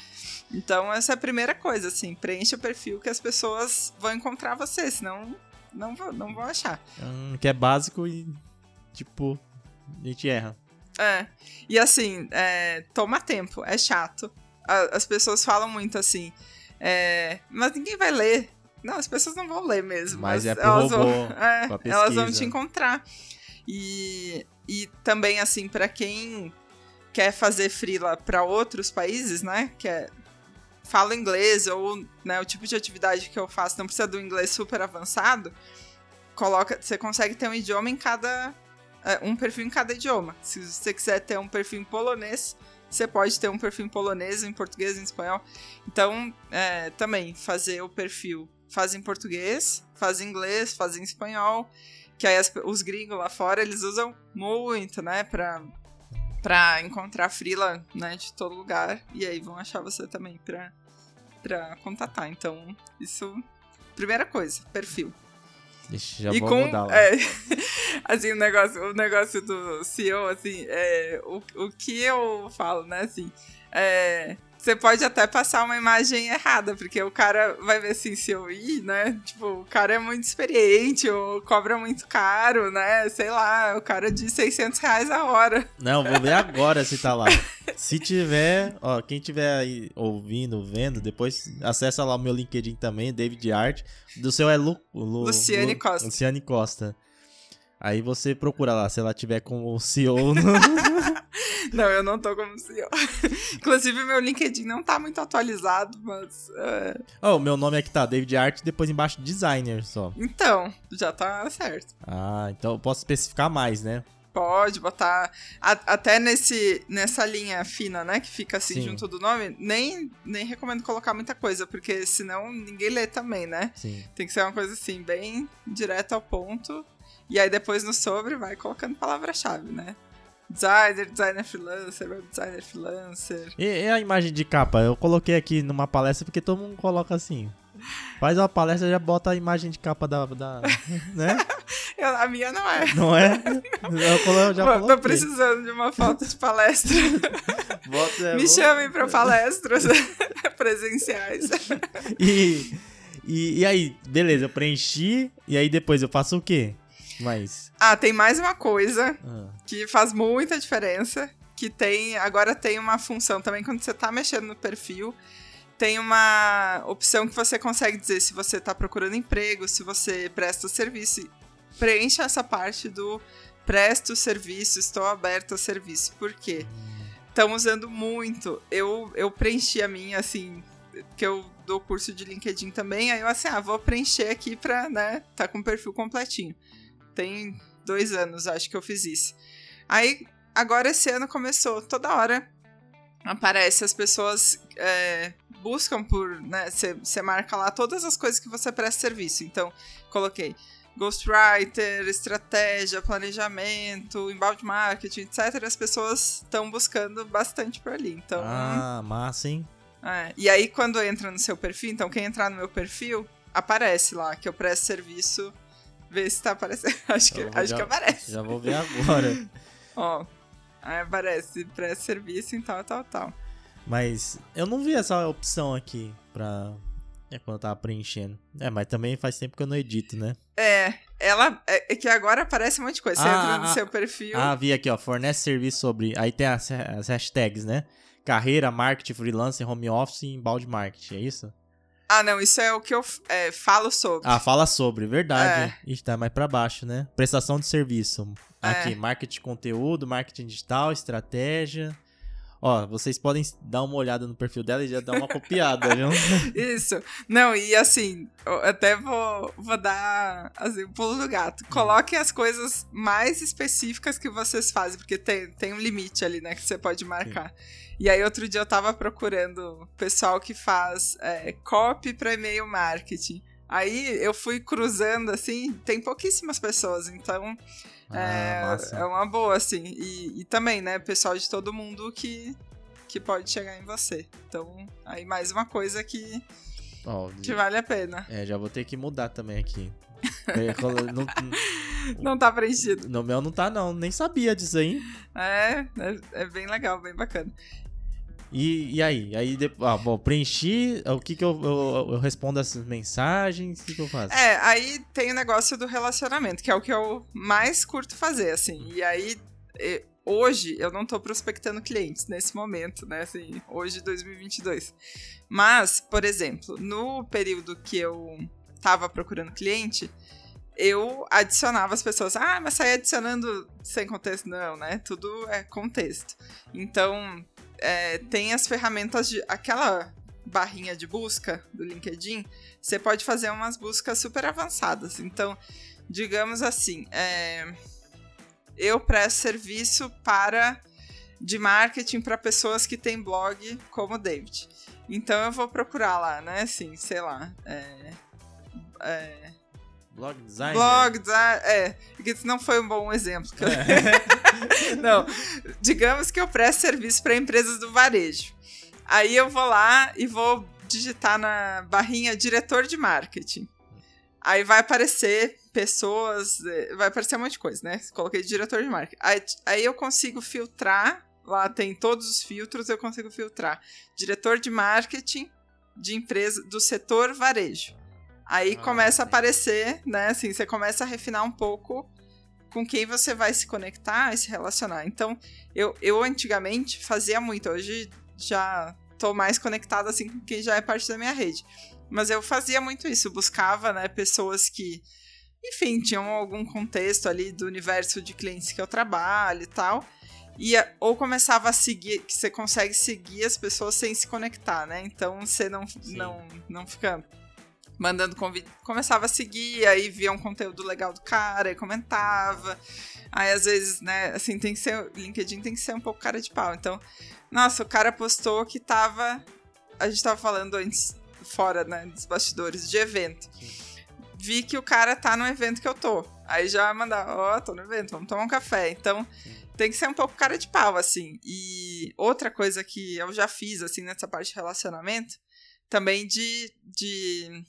Então, essa é a primeira coisa, assim, preencha o perfil que as pessoas vão encontrar você, senão não vou, não vou achar. Hum, que é básico e, tipo, a gente erra. É. E assim, é, toma tempo, é chato. A, as pessoas falam muito assim, é, mas ninguém vai ler. Não, as pessoas não vão ler mesmo. Mas, mas é pro elas robô, vão, é, elas vão te encontrar. E, e também, assim, pra quem quer fazer freela pra outros países, né? Que é, fala inglês ou né, o tipo de atividade que eu faço não precisa do inglês super avançado, coloca, você consegue ter um idioma em cada. É, um perfil em cada idioma. Se você quiser ter um perfil em polonês, você pode ter um perfil em polonês, em português, em espanhol. Então, é, também fazer o perfil faz em português, faz em inglês, faz em espanhol, que aí as- os gringos lá fora, eles usam muito, né, pra, pra encontrar frila, né, de todo lugar, e aí vão achar você também pra, pra contatar. Então, isso, primeira coisa, perfil. Ixi, já e vou com, mudar lá. é, assim, o negócio, o negócio do CEO, assim, é, o, o que eu falo, né, assim, é, você pode até passar uma imagem errada, porque o cara vai ver assim, se eu ir, né, tipo, o cara é muito experiente, ou cobra muito caro, né, sei lá, o cara de 600 reais a hora. Não, vou ver agora se tá lá. Se tiver, ó, quem tiver aí ouvindo, vendo, depois acessa lá o meu LinkedIn também, David Art. Do seu é Lu, Lu- Luciane Lu- Costa. Luciane Costa. Aí você procura lá, se ela tiver como CEO. No... Não, eu não tô como CEO. Inclusive, meu LinkedIn não tá muito atualizado, mas... é, oh, o meu nome aqui tá David Art, depois embaixo designer só. então, já tá certo. Ah, então eu posso especificar mais, né? Pode botar a- até nesse, nessa linha fina, né? Que fica assim Sim. junto do nome. Nem, nem recomendo colocar muita coisa, porque senão ninguém lê também, né? Sim. Tem que ser uma coisa assim, bem direto ao ponto. E aí depois no sobre vai colocando palavra-chave, né? Designer, designer freelancer, web designer freelancer. E, e a imagem de capa? Eu coloquei aqui numa palestra porque todo mundo coloca assim. Faz uma palestra já bota a imagem de capa da. da né? Eu- a minha não é. Não é? Eu já Tô- Tô precisando de uma foto de palestra. Bota- Me vou- chamem pra palestras presenciais. E, e, e aí, beleza, eu preenchi. E aí depois eu faço o quê? Mas. Ah, tem mais uma coisa ah, que faz muita diferença, que tem, agora tem uma função também quando você tá mexendo no perfil, tem uma opção que você consegue dizer se você tá procurando emprego, se você presta serviço, preencha essa parte do presto serviço, estou aberto a serviço. Por quê? Estão usando muito. Eu, eu preenchi a minha, assim, que eu dou curso de LinkedIn também, aí eu assim, ah, vou preencher aqui pra, né, tá com o perfil completinho. Tem dois anos, acho que eu fiz isso. Aí, agora esse ano começou, toda hora aparece, as pessoas é, buscam por, né, você marca lá todas as coisas que você presta serviço. Então, coloquei ghostwriter, estratégia, planejamento, inbound marketing, etc. As pessoas estão buscando bastante por ali. Então, Ah, massa, hein? é. E aí, quando entra no seu perfil, então quem entrar no meu perfil, aparece lá que eu presto serviço. Vê se tá aparecendo. Acho que, acho já- que aparece. Já vou ver agora. Ó. Aí aparece presto serviço e tal, tal, tal. Mas eu não vi essa opção aqui pra. É quando eu tava preenchendo. É, mas também faz tempo que eu não edito, né? É, ela. É, é que agora aparece um monte de coisa. Você Ah, entra no ah, seu perfil. Ah, vi aqui, ó. Fornece serviço sobre. Aí tem as, as hashtags, né? Carreira, marketing, freelancer, home office e inbound marketing, é isso? Ah, não, isso é o que eu é, falo sobre. Ah, fala sobre, verdade. É. Ixi, tá mais pra baixo, né? Prestação de serviço. Aqui, É. marketing de conteúdo, marketing digital, estratégia. Ó, vocês podem dar uma olhada no perfil dela e já dar uma copiada, viu? Isso. Não, e assim, eu até vou, vou dar assim, o pulo do gato. Coloquem as coisas mais específicas que vocês fazem, porque tem, tem um limite ali, né, que você pode marcar. E aí, outro dia eu tava procurando pessoal que faz é, copy para e-mail marketing. Aí eu fui cruzando, assim, tem pouquíssimas pessoas, então Ah, massa. é uma boa, assim. E, e também, né, pessoal de todo mundo que, que pode chegar em você. Então, aí mais uma coisa que, que vale a pena. é, já vou ter que mudar também aqui. É, não- Não tá preenchido. no meu não tá, não. Nem sabia disso aí. É, é, é bem legal, bem bacana. E, e aí? Aí depois. Ah, bom, preenchi. O que que eu, eu, eu respondo essas mensagens? O que que eu faço? É, aí tem o negócio do relacionamento, que é o que eu mais curto fazer, assim. E aí, hoje, eu não tô prospectando clientes nesse momento, né? Assim, hoje, 2022. Mas, por exemplo, no período que eu tava procurando cliente, eu adicionava as pessoas. Ah, mas sair adicionando sem contexto? Não, né? Tudo é contexto. Então, é, tem as ferramentas de. Aquela barrinha de busca do LinkedIn, você pode fazer umas buscas super avançadas. Então, digamos assim, é, eu presto serviço para de marketing para pessoas que têm blog como o David. Então eu vou procurar lá, né? Assim, sei lá. É, é, blog design. Blog design. É, isso não foi um bom exemplo. Eu... É. não. Digamos que eu presto serviço para empresas do varejo. Aí eu vou lá e vou digitar na barrinha diretor de marketing. Aí vai aparecer pessoas, é, vai aparecer um monte de coisa, né? Coloquei diretor de marketing. Aí, aí eu consigo filtrar, lá tem todos os filtros, eu consigo filtrar. Diretor de marketing de empresa do setor varejo. Aí ah, começa a aparecer, né? Assim, você começa a refinar um pouco com quem você vai se conectar e se relacionar. Então, eu, eu antigamente fazia muito, hoje já tô mais conectada assim com quem já é parte da minha rede. Mas eu fazia muito isso, buscava, né, pessoas que, enfim, tinham algum contexto ali do universo de clientes que eu trabalho e tal. E, ou começava a seguir, que você consegue seguir as pessoas sem se conectar, né? Então você não, não, não fica mandando convite. Começava a seguir, aí via um conteúdo legal do cara e comentava. Aí às vezes, né, assim, tem que ser. LinkedIn tem que ser um pouco cara de pau. Então, nossa, o cara postou que tava. A gente tava falando antes, fora, né, dos bastidores, de evento. Vi que o cara tá no evento que eu tô. Aí já mandar, ó, oh, tô no evento, vamos tomar um café. Então, tem que ser um pouco cara de pau, assim. E outra coisa que eu já fiz, assim, nessa parte de relacionamento, também de. de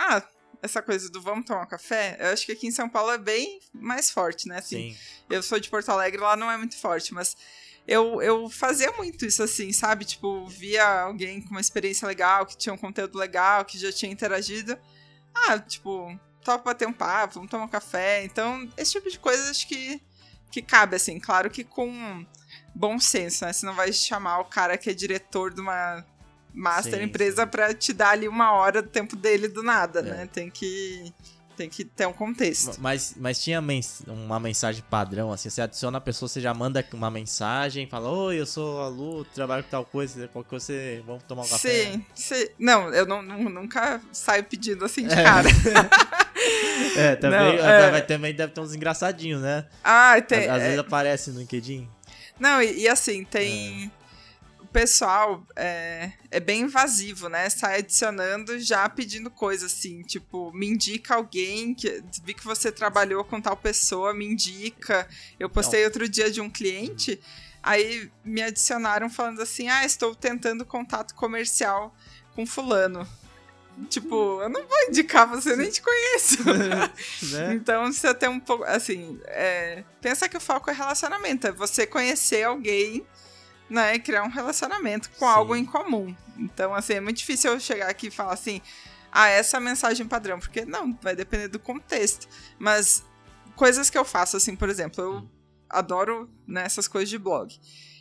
ah, essa coisa do vamos tomar café, eu acho que aqui em São Paulo é bem mais forte, né? Assim, Sim. Eu sou de Porto Alegre, lá não é muito forte, mas eu, eu fazia muito isso assim, sabe? Tipo, via alguém com uma experiência legal, que tinha um conteúdo legal, que já tinha interagido. Ah, tipo, topa bater um papo, vamos tomar um café. Então, esse tipo de coisa acho que, que cabe, assim. Claro que com bom senso, né? Você não vai chamar o cara que é diretor de uma master sim, empresa para te dar ali uma hora do tempo dele do nada, é. né? Tem que tem que ter um contexto. Mas, mas tinha mens uma mensagem padrão, assim, você adiciona a pessoa, você já manda uma mensagem, fala, oi, eu sou a Lu, trabalho com tal coisa, qualquer coisa, você, vamos tomar um café. Sim, sim. Não, eu não, nunca saio pedindo assim de é. cara. é, também, não, é... também deve ter uns engraçadinhos, né? Ah, tem. Às, às é... vezes aparece no LinkedIn. Não, e, e assim, tem é pessoal é, é bem invasivo, né? Sai adicionando já pedindo coisa assim, tipo, me indica alguém que vi que você trabalhou com tal pessoa, me indica. Eu postei Não. outro dia de um cliente, aí me adicionaram falando assim: "Ah, estou tentando contato comercial com fulano". Tipo, eu não vou indicar você, nem te conheço. né? Então, você tem um pouco. Assim, é, pensa que o foco é relacionamento. É você conhecer alguém né, criar um relacionamento com Sim. algo em comum. Então, assim, é muito difícil eu chegar aqui e falar assim, ah, essa é a mensagem padrão, porque não, vai depender do contexto. Mas coisas que eu faço, assim, por exemplo, eu adoro né, essas coisas de blog.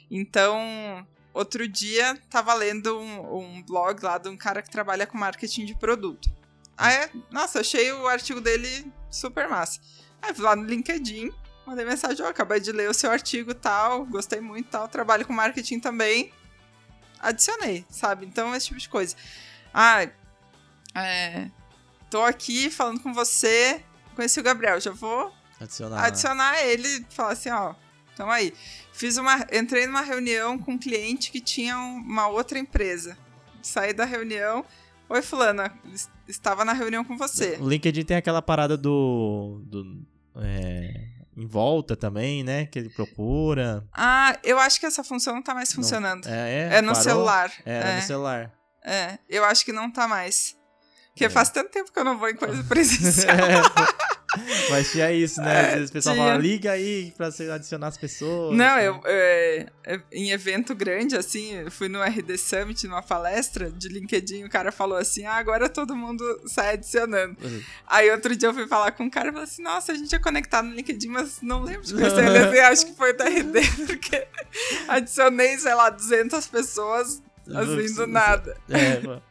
Então, outro dia, tava lendo um, um blog lá de um cara que trabalha com marketing de produto. Aí, nossa, achei o artigo dele super massa. Aí fui lá no LinkedIn, mandei mensagem, ó, oh, acabei de ler o seu artigo tal, gostei muito tal, trabalho com marketing também. Adicionei, sabe? Então, esse tipo de coisa. Ah, é, tô aqui falando com você, conheci o Gabriel, já vou adicionar, adicionar ele e falar assim, ó, então aí. Fiz uma, entrei numa reunião com um cliente que tinha uma outra empresa. Saí da reunião, oi fulana, estava na reunião com você. O LinkedIn tem aquela parada do, do é em volta também, né? Que ele procura. Ah, eu acho que essa função não tá mais funcionando. Não, é, é, é no parou? celular. É, é, no celular. É, eu acho que não tá mais. Porque é. faz tanto tempo que eu não vou em coisa presencial. Mas tinha isso, né? Às vezes o pessoal tinha... fala, liga aí pra adicionar as pessoas. Não, assim. eu, é, é, em evento grande, assim, fui no RD Summit, numa palestra de LinkedIn, o cara falou assim, ah, agora todo mundo sai adicionando. Uhum. Aí outro dia eu fui falar com um cara e falei assim, nossa, a gente é conectado no LinkedIn, mas não lembro de conhecer ele. Assim, acho que foi do RD, porque adicionei, sei lá, 200 pessoas, assim, do nada. É, mano.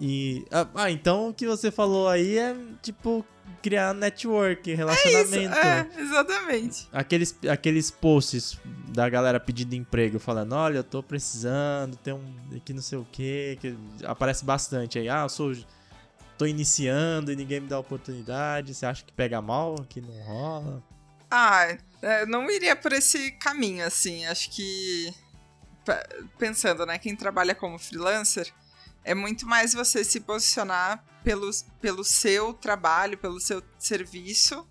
E. Ah, ah, então o que você falou aí é tipo criar network, relacionamento. É, isso, é exatamente. Aqueles, aqueles posts da galera pedindo emprego, falando, olha, eu tô precisando, tem um aqui não sei o quê, que aparece bastante aí. Ah, eu sou tô iniciando e ninguém me dá oportunidade. Você acha que pega mal, que não rola? Ah, é, não iria por esse caminho, assim. Acho que pensando, né, quem trabalha como freelancer, é muito mais você se posicionar pelo, pelo seu trabalho, pelo seu serviço,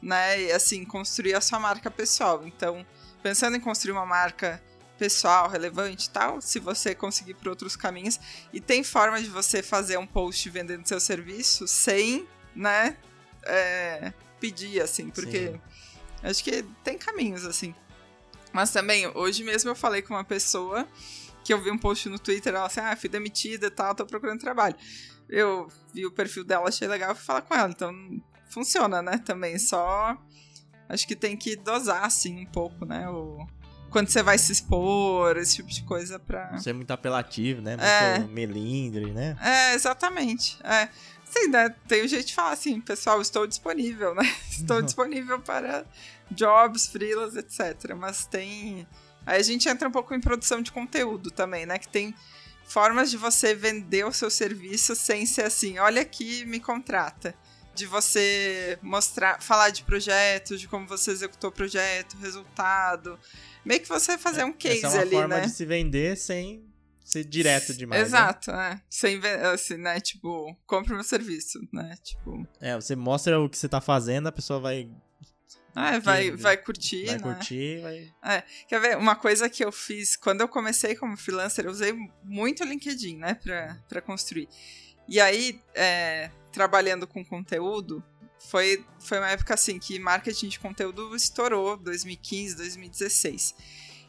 né? E assim, construir a sua marca pessoal. Então, pensando em construir uma marca pessoal, relevante e tal, se você conseguir por outros caminhos. E tem forma de você fazer um post vendendo seu serviço sem, né, é, pedir, assim, porque Sim. acho que tem caminhos, assim. Mas também, hoje mesmo eu falei com uma pessoa que eu vi um post no Twitter, ela assim, ah, fui demitida e tal, tô procurando trabalho. Eu vi o perfil dela, achei legal, fui falar com ela. Então, funciona, né, também, só... Acho que tem que dosar, assim, um pouco, né, o... Quando você vai se expor, esse tipo de coisa pra... Ser muito apelativo, né? Muito é. melindre, né? É, exatamente. É. Sim, né? Tem um jeito de falar assim, pessoal, estou disponível, né? Estou disponível para jobs, freelas, etc. Mas tem Aí a gente entra um pouco em produção de conteúdo também, né? Que tem formas de você vender o seu serviço sem ser assim, olha aqui, me contrata. De você mostrar, falar de projetos, de como você executou o projeto, resultado. Meio que você fazer um case Essa é uma ali, forma né? de se vender sem ser direto demais. Né? Exato, né? é. Sem assim, né? Tipo, compre meu serviço, né? Tipo. É, você mostra o que você tá fazendo, a pessoa vai ah, vai, vai curtir, vai né? curtir, vai... É, quer ver, uma coisa que eu fiz, quando eu comecei como freelancer, eu usei muito o LinkedIn, né, pra, pra construir. E aí, é, trabalhando com conteúdo, foi, foi uma época, assim, que marketing de conteúdo estourou, 2015, 2016.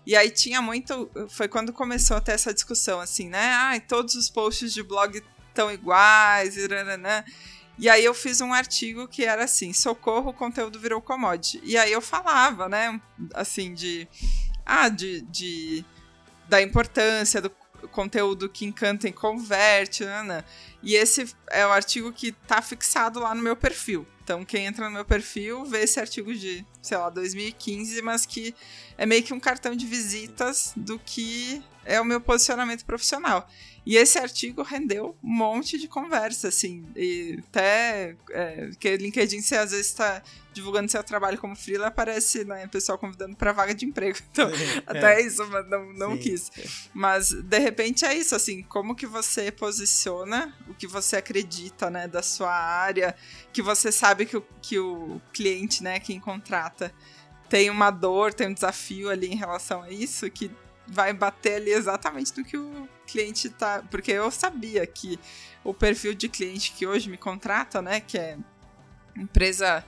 E aí tinha muito, foi quando começou a ter essa discussão, assim, né, ah, todos os posts de blog estão iguais, e? E aí eu fiz um artigo que era assim: socorro, o conteúdo virou commodity. E aí eu falava, né, assim, de. Ah, de, de da importância do conteúdo que encanta e converte, né, né? E esse é o artigo que tá fixado lá no meu perfil. Então, quem entra no meu perfil vê esse artigo de, sei lá, 2015, mas que é meio que um cartão de visitas do que é o meu posicionamento profissional. E esse artigo rendeu um monte de conversa, assim. E até é, que LinkedIn, você às vezes está divulgando seu trabalho como freela, aparece né, o pessoal convidando para vaga de emprego. Então, é. até isso, mas não, não quis. Mas, de repente, é isso, assim, como que você posiciona o que você acredita, né, da sua área, que você sabe que o, que o cliente, né, quem contrata, tem uma dor, tem um desafio ali em relação a isso, que vai bater ali exatamente no que o cliente tá. Porque eu sabia que o perfil de cliente que hoje me contrata, né? Que é empresa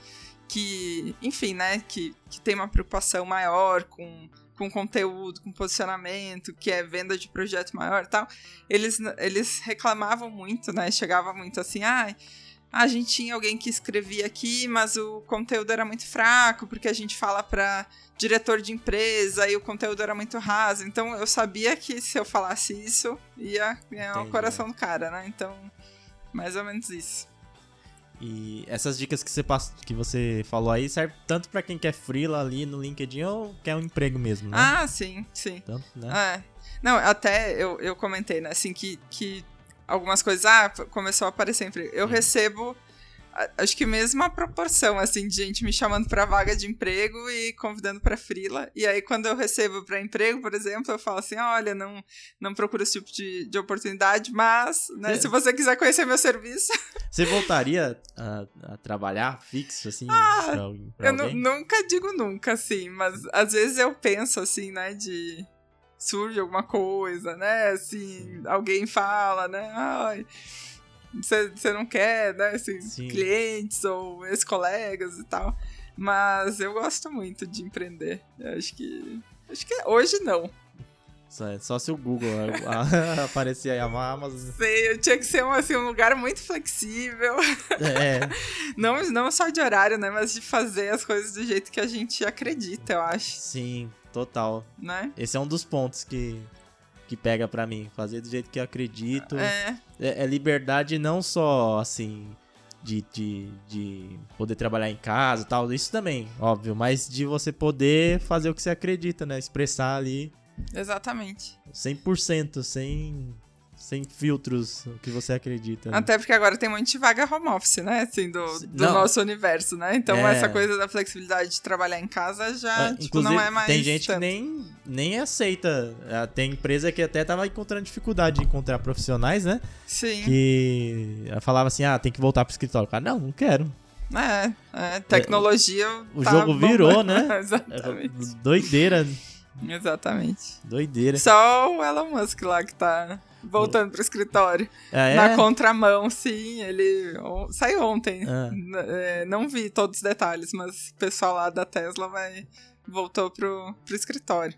que, enfim, né? Que, que tem uma preocupação maior com, com conteúdo, com posicionamento, que é venda de projeto maior e tal. Eles, eles reclamavam muito, né? Chegava muito assim, ah, a gente tinha alguém que escrevia aqui, mas o conteúdo era muito fraco, porque a gente fala para diretor de empresa e o conteúdo era muito raso. Então eu sabia que se eu falasse isso, ia ganhar o coração do cara, né? Então, mais ou menos isso. E essas dicas que você, que você falou aí serve tanto para quem quer freela ali no LinkedIn ou quer um emprego mesmo, né? Ah, sim, sim. Tanto, né? É. Não, até eu, eu comentei, né, assim, que, que algumas coisas, ah, começou a aparecer emprego. Eu hum. recebo acho que mesma proporção, assim, de gente me chamando para vaga de emprego e convidando para frila. E aí, quando eu recebo para emprego, por exemplo, eu falo assim: olha, não, não procuro esse tipo de, de oportunidade, mas, né, se você quiser conhecer meu serviço. Você voltaria a, a trabalhar fixo, assim, ah, pra, pra eu nunca digo nunca, assim, mas às vezes eu penso, assim, né, de surge alguma coisa, né? Assim, Sim. alguém fala, né? Ai, você não quer, né? Assim, clientes ou ex-colegas e tal. Mas eu gosto muito de empreender. Eu acho que. Acho que hoje não. Só, só se o Google aparecer aí a Amazon. Sei, eu tinha que ser um, assim, um lugar muito flexível. É. não, não só de horário, né? Mas de fazer as coisas do jeito que a gente acredita, eu acho. Sim, total. Né? Esse é um dos pontos que que pega pra mim. Fazer do jeito que eu acredito. É, É, é liberdade não só, assim, de, de, de poder trabalhar em casa e tal. Isso também, óbvio. Mas de você poder fazer o que você acredita, né? Expressar ali exatamente. 100%, sem, sem filtros o que você acredita. né? Até porque agora tem um monte de vaga home office, né? Assim, do, do nosso universo, né? Então É. essa coisa da flexibilidade de trabalhar em casa já, Ah, tipo, não é mais. tem gente tanto. que nem, nem aceita. Ah, Tem empresa que até tava encontrando dificuldade de encontrar profissionais, né? Sim. Que falava assim, ah, tem que voltar pro escritório. O Cara, não, não quero. É, é, tecnologia. O tá jogo virou, né? Exatamente. Doideira, Exatamente. doideira. Só o Elon Musk lá que tá voltando pro escritório. Ah, é? Na contramão, sim. Ele on- saiu ontem. Ah. É, não vi todos os detalhes, mas o pessoal lá da Tesla vai voltou pro, pro escritório.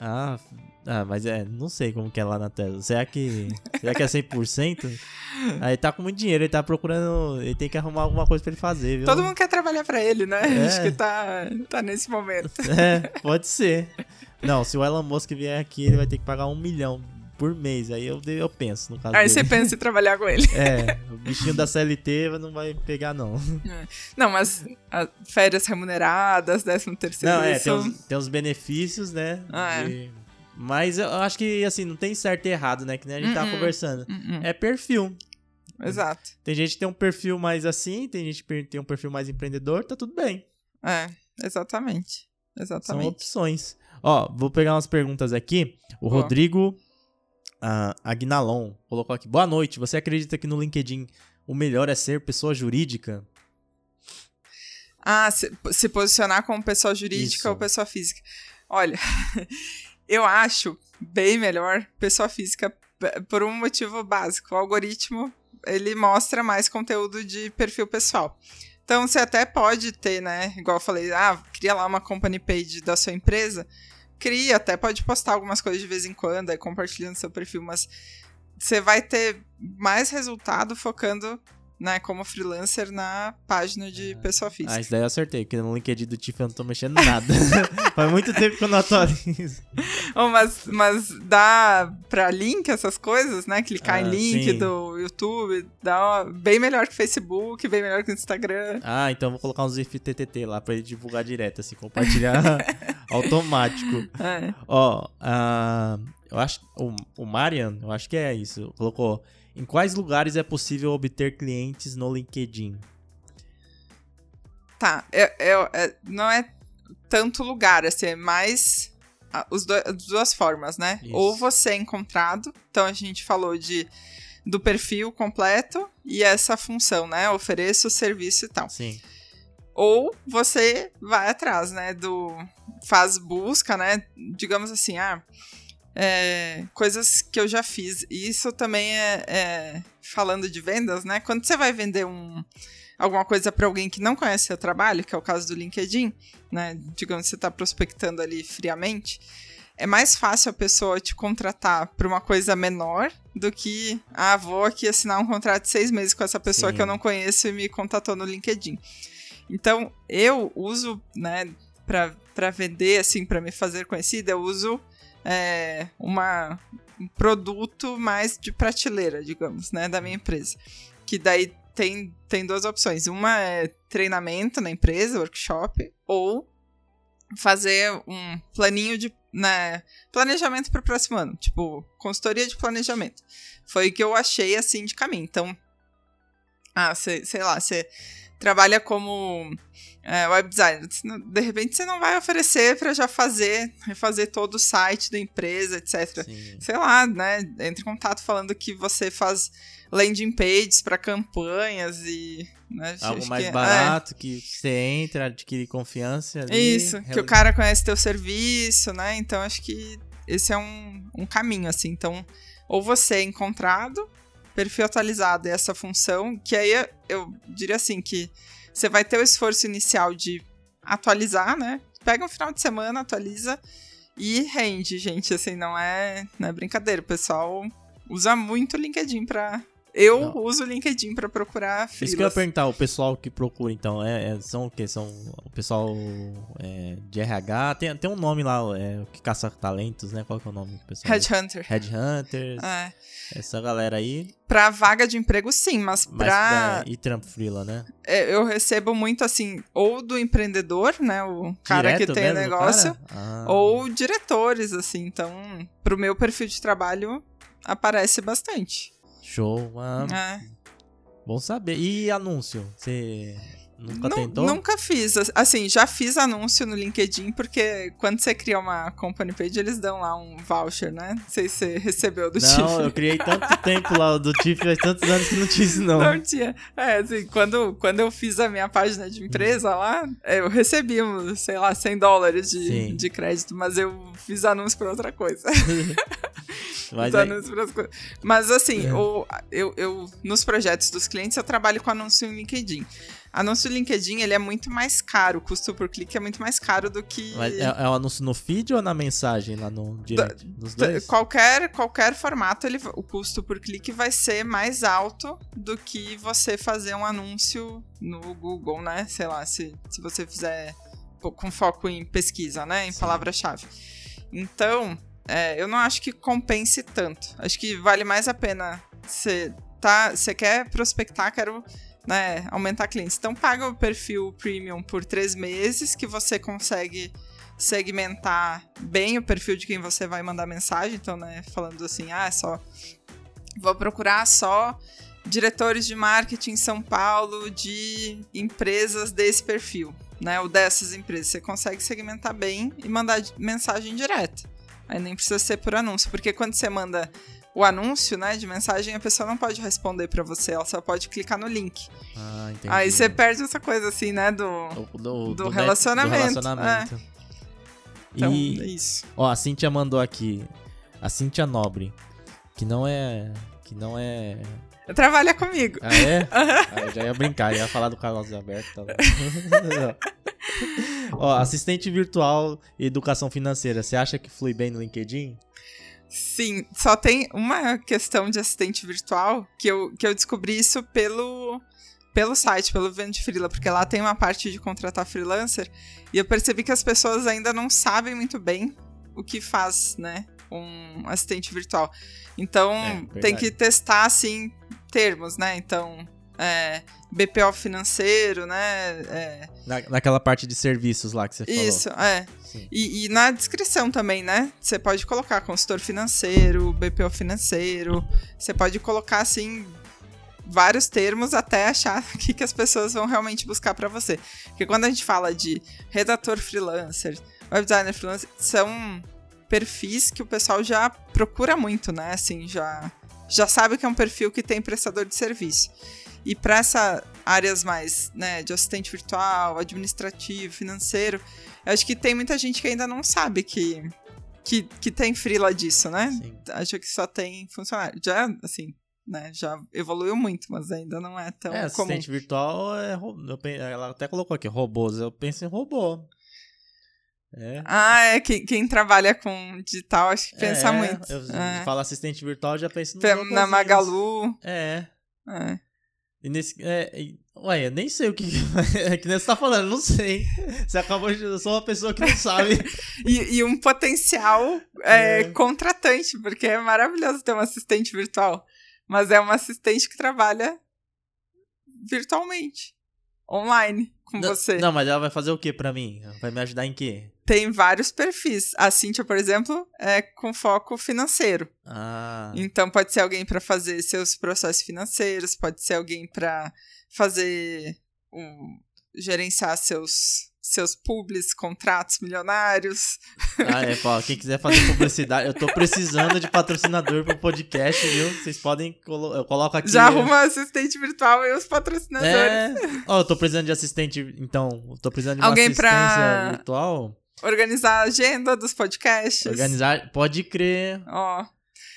Ah, ah, mas é, não sei como que é lá na Tesla. Será que, será que é 100%? Aí tá com muito dinheiro, ele tá procurando, ele tem que arrumar alguma coisa pra ele fazer, viu? Todo mundo quer trabalhar pra ele, né? É. Acho que tá, tá nesse momento. É, pode ser. Não, se o Elon Musk vier aqui, ele vai ter que pagar um milhão por mês. Aí eu, eu penso, no caso Aí dele. você pensa em trabalhar com ele. É, o bichinho da CLT não vai pegar, não. Não, mas férias remuneradas, décimo terceiro. Não, é, isso- tem os, tem os benefícios, né? Ah, é. de- Mas eu acho que, assim, não tem certo e errado, né? Que nem a gente tava Uh-uh. conversando. Hum. É perfil. Exato. Tem gente que tem um perfil mais assim, tem gente que tem um perfil mais empreendedor, tá tudo bem. É, exatamente. São Exatamente. opções. Ó, vou pegar umas perguntas aqui. O Boa. Rodrigo ah, Agnalon colocou aqui. Boa noite. Você acredita que no LinkedIn o melhor é ser pessoa jurídica? Ah, se, se posicionar como pessoa jurídica Isso. ou pessoa física. Olha, eu acho bem melhor pessoa física por um motivo básico. O algoritmo, ele mostra mais conteúdo de perfil pessoal. Então, você até pode ter, né? Igual eu falei, ah, cria lá uma company page da sua empresa. Cria, até pode postar algumas coisas de vez em quando, aí compartilhando seu perfil, mas você vai ter mais resultado focando, né, como freelancer na página de pessoa física. Ah, isso daí eu acertei, porque no LinkedIn do Tiff eu não tô mexendo nada. Faz muito tempo que eu não atualizo. Oh, mas, mas dá pra link essas coisas, né? Clicar Ah, em link sim. do YouTube, dá uma- bem melhor que Facebook, bem melhor que Instagram. Ah, então eu vou colocar uns if TTT lá pra ele divulgar direto, assim, compartilhar automático. É. Ó, ah, eu acho. O, o Marian, eu acho que é isso. Colocou. Em quais lugares é possível obter clientes no LinkedIn? Tá, é- é- é- não é tanto lugar, assim, é mais ah, os do- as duas formas, né? Isso. Ou você é encontrado, então a gente falou de do perfil completo e essa função, né? Ofereço o serviço e tal. Sim. Ou você vai atrás, né? Do. Faz busca, né? Digamos assim, ah. É, coisas que eu já fiz. E isso também é, é, falando de vendas, né? Quando você vai vender um, alguma coisa para alguém que não conhece seu trabalho, que é o caso do LinkedIn, né? Digamos que você está prospectando ali friamente, é mais fácil a pessoa te contratar por uma coisa menor do que, ah, vou aqui assinar um contrato de seis meses com essa pessoa Sim. que eu não conheço e me contatou no LinkedIn. Então, eu uso, né, para vender, assim, para me fazer conhecida, eu uso é, uma, um produto mais de prateleira, digamos, né, da minha empresa. Que daí tem, tem duas opções. Uma é treinamento na empresa, workshop, ou fazer um planinho de né, planejamento para o próximo ano. Tipo, consultoria de planejamento. Foi o que eu achei, assim, de caminho. Então, ah, cê, sei lá, você trabalha como é, web designer. De repente, você não vai oferecer para já fazer, refazer todo o site da empresa, etc Sim. sei lá, né, entre em contato falando que você faz landing pages para campanhas e né, Algo acho mais que- barato, que você entra, adquire confiança é, ali. isso, que o cara conhece teu serviço, né? Então acho que esse é um, um caminho assim. Então, ou você é encontrado, perfil atualizado e essa função, que aí eu- eu diria assim que você vai ter o esforço inicial de atualizar, né? Pega um final de semana, atualiza e rende, gente. Assim, não é, não é brincadeira. O pessoal usa muito o LinkedIn para Eu Não. uso o LinkedIn pra procurar Isso que eu ia perguntar, o pessoal que procura, então, é, é- são o quê? São o pessoal é, de RH? Tem, tem um nome lá, é, o que caça talentos, né? Qual que é o nome do pessoal? Headhunter. Headhunters, É. essa galera aí. Pra vaga de emprego, sim, mas Mas, pra. é, e trampo freela, né? é, Eu recebo muito assim, ou do empreendedor, né? O cara Direto que tem mesmo, negócio? Ah. ou diretores, assim. Então, pro meu perfil de trabalho, aparece bastante. Show, ah, É. bom saber. E anúncio? Você nunca Nu- tentou? Nunca fiz. Assim, já fiz anúncio no LinkedIn, porque quando você cria uma company page, eles dão lá um voucher, né? Não sei se você recebeu do Não, Tiff. eu criei tanto tempo lá do Tiff, faz tantos anos que não tinha isso, não. Não tinha. É, assim, quando, quando eu fiz a minha página de empresa lá, eu recebi, sei lá, 100 dólares de, Sim. de crédito, mas eu fiz anúncio pra outra coisa. Mas coisas. Mas assim, É. o, eu, eu, nos projetos dos clientes, eu trabalho com anúncio em LinkedIn. Anúncio LinkedIn, ele é muito mais caro, o custo por clique é muito mais caro do que... mas é, é o anúncio no feed ou na mensagem lá no direct? Nos dois? Qualquer, qualquer formato, ele, o custo por clique vai ser mais alto do que você fazer um anúncio no Google, né? Sei lá, se, se você fizer com foco em pesquisa, né? Em palavra-chave. Então, é, eu não acho que compense tanto. Acho que vale mais a pena você tá, quer prospectar, quero né, aumentar clientes. Então paga o perfil premium por três meses que você consegue segmentar bem o perfil de quem você vai mandar mensagem. Então, né, falando assim, ah, é só vou procurar só diretores de marketing em São Paulo de empresas desse perfil, né, ou dessas empresas. Você consegue segmentar bem e mandar mensagem direta. Aí nem precisa ser por anúncio, porque quando você manda o anúncio, né, de mensagem, a pessoa não pode responder pra você, ela só pode clicar no link. Ah, entendi. Aí você perde essa coisa assim, né, do do, do, do relacionamento, do relacionamento. então, E, é isso. ó, a Cintia mandou aqui. A Cintia Nobre. Que não é. Que não é. Trabalha comigo. Ah, é? Ah, eu já ia brincar, ia falar do Carlos Alberto. Tá Ó, assistente virtual e educação financeira. Você acha que flui bem no LinkedIn? Sim, só tem uma questão de assistente virtual que eu, que eu descobri isso pelo, pelo site, pelo Vende Freela, porque lá tem uma parte de contratar freelancer e eu percebi que as pessoas ainda não sabem muito bem o que faz, né, um assistente virtual. Então, É, tem que testar, assim, termos, né? Então, é, BPO financeiro, né? é, Na, naquela parte de serviços lá que você falou. isso, é. E, e na descrição também, né? Você pode colocar consultor financeiro, BPO financeiro. Você pode colocar, assim, vários termos até achar o que, que as pessoas vão realmente buscar pra você. Porque quando a gente fala de redator freelancer, web designer freelancer, são perfis que o pessoal já procura muito, né? Assim, já, já sabe que é um perfil que tem prestador de serviço. E para essas áreas mais, né, de assistente virtual, administrativo, financeiro, eu acho que tem muita gente que ainda não sabe que, que, que tem freela disso, né? Sim. Acho que só tem funcionário. Já, assim, né, já evoluiu muito, mas ainda não é tão É, comum. assistente virtual é. eu ela até colocou aqui, robôs. Eu penso em robô. É. Ah, é, quem, quem trabalha com digital acho que pensa É, muito. Eu É. falo assistente virtual, já penso no. Na Magalu. É. é. E nesse. É, e- ué, eu nem sei o que. É que nem você tá falando, não sei. Você acabou de. Eu sou uma pessoa que não sabe. E, e um potencial é, É. contratante, porque é maravilhoso ter um assistente virtual. Mas é uma assistente que trabalha virtualmente, online, com Não- você. Não, mas ela vai fazer o que pra mim? Vai me ajudar em quê? Tem vários perfis. A Cintia, por exemplo, é com foco financeiro. Ah. Então pode ser alguém para fazer seus processos financeiros, pode ser alguém para fazer um, gerenciar seus seus publis, contratos milionários. Ah, é, pô, quem quiser fazer publicidade, eu tô precisando de patrocinador pro podcast, viu? Vocês podem. Colo eu coloco aqui. Já arruma assistente virtual e os patrocinadores. É. Ó, eu tô precisando de assistente, então. Eu tô precisando de uma Alguém assistência pra- virtual. Organizar a agenda dos podcasts. Organizar. Pode crer. Ó,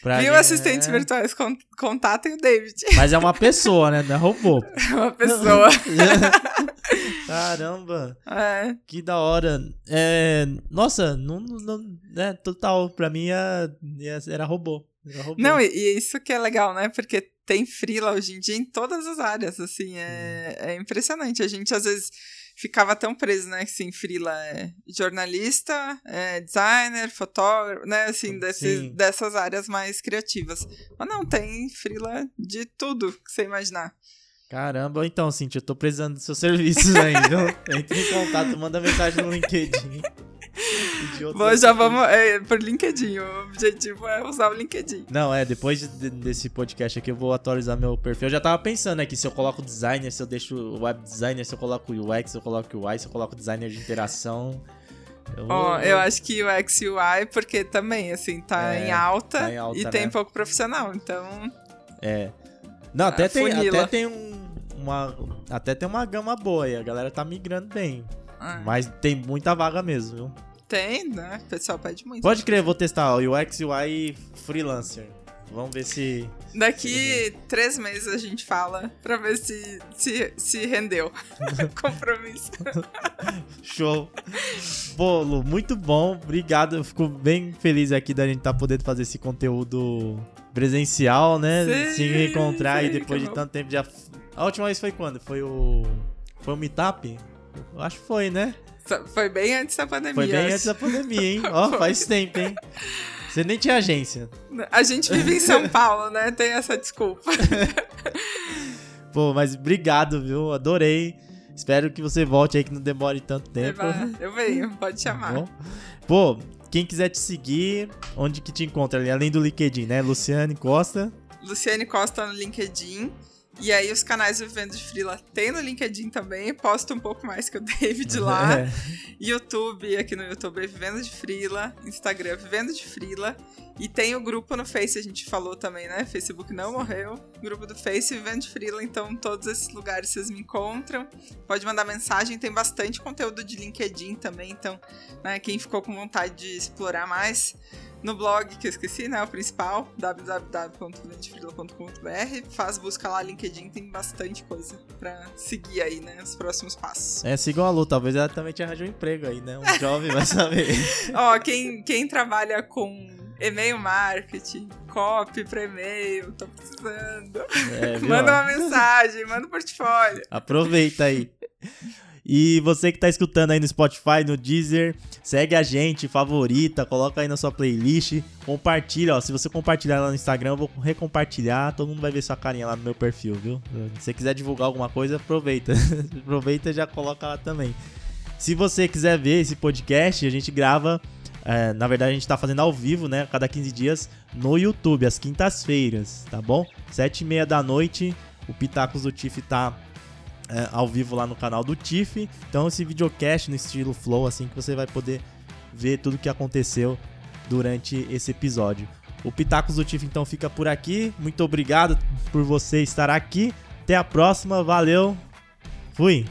pra viu gente- assistentes é. virtuais? Con- Contatem o David. Mas é uma pessoa, né? Não é robô. É uma pessoa. Caramba, é. que da hora. É, nossa, não, não, é total. Pra mim ia- ia- era robô. Era robô. Não, e, e isso que é legal, né? Porque tem frila hoje em dia em todas as áreas, assim, é, é impressionante. A gente às vezes ficava tão preso, né, assim, frila é jornalista, é designer, fotógrafo, né, assim, desses, dessas áreas mais criativas. Mas não, tem frila de tudo que você imaginar. Caramba, então, Cintia, eu tô precisando dos seus serviços ainda. Entre em contato, manda mensagem no LinkedIn. Bom, já vamos é, por LinkedIn. O objetivo é usar o LinkedIn. Não, é, depois de, desse podcast aqui eu vou atualizar meu perfil. Eu já tava pensando aqui se eu coloco designer, se eu deixo o web designer, se eu coloco UX, se eu coloco UI, se eu coloco designer de interação. Eu, oh, eu acho que UX e UI, porque também, assim, tá, é, em, alta tá em alta e né? tem pouco profissional, então. É. Não, até, tem, até tem um, uma. Até tem uma gama boa aí, a galera tá migrando bem. Ah. Mas tem muita vaga mesmo, viu? Tem, né? O pessoal pede muito. Pode crer, vou testar o UX UI Freelancer. Vamos ver se. Daqui se... três meses a gente fala pra ver se, se, se rendeu. Compromisso. Show. Bolo, muito bom. Obrigado. Eu fico bem feliz aqui da gente estar tá podendo fazer esse conteúdo presencial, né? Sim, se reencontrar sim, e depois de tanto tempo já. A última vez foi quando? Foi o. Foi o Meetup? Eu acho que foi, né? Foi bem antes da pandemia. Foi bem antes da pandemia, hein? Ó, oh, faz tempo, hein? Você nem tinha agência. A gente vive em São Paulo, né? Tem essa desculpa. Pô, mas obrigado, viu? Adorei. Espero que você volte aí, que não demore tanto tempo. Eu venho, pode chamar. Bom. Pô, quem quiser te seguir, onde que te encontra ali? Além do LinkedIn, né? Luciane Costa. Luciane Costa no LinkedIn. E aí os canais Vivendo de Frila tem no LinkedIn também, posto um pouco mais que o David lá. É. YouTube, aqui no YouTube é Vivendo de Frila, Instagram Vivendo de Frila. E tem o grupo no Face, a gente falou também, né? Facebook não morreu. Grupo do Face Vivendo de Frila, então todos esses lugares vocês me encontram. Pode mandar mensagem, tem bastante conteúdo de LinkedIn também, então, né, quem ficou com vontade de explorar mais, no blog que eu esqueci, né? O principal, www.ventefrila.com.br. Faz busca lá LinkedIn, tem bastante coisa pra seguir aí, né? Os próximos passos. É, sigam a Lu, talvez ela também te arranje um emprego aí, né? Um jovem vai saber. Ó, quem, quem trabalha com e-mail marketing, copy para e-mail, tô precisando. É, manda uma mensagem, manda um portfólio. Aproveita aí. E você que tá escutando aí no Spotify, no Deezer, segue a gente, favorita, coloca aí na sua playlist, compartilha, ó. Se você compartilhar lá no Instagram, eu vou recompartilhar, todo mundo vai ver sua carinha lá no meu perfil, viu? Se você quiser divulgar alguma coisa, aproveita. aproveita e já coloca lá também. Se você quiser ver esse podcast, a gente grava. É, na verdade, a gente tá fazendo ao vivo, né? Cada 15 dias no YouTube, às quintas-feiras, tá bom? Sete e meia da noite, o Pitacos do Tiff tá é, ao vivo lá no canal do Tiff. Então esse videocast no estilo Flow, assim que você vai poder ver tudo que aconteceu durante esse episódio. O Pitacos do Tiff então fica por aqui. Muito obrigado por você estar aqui. Até a próxima, valeu. Fui.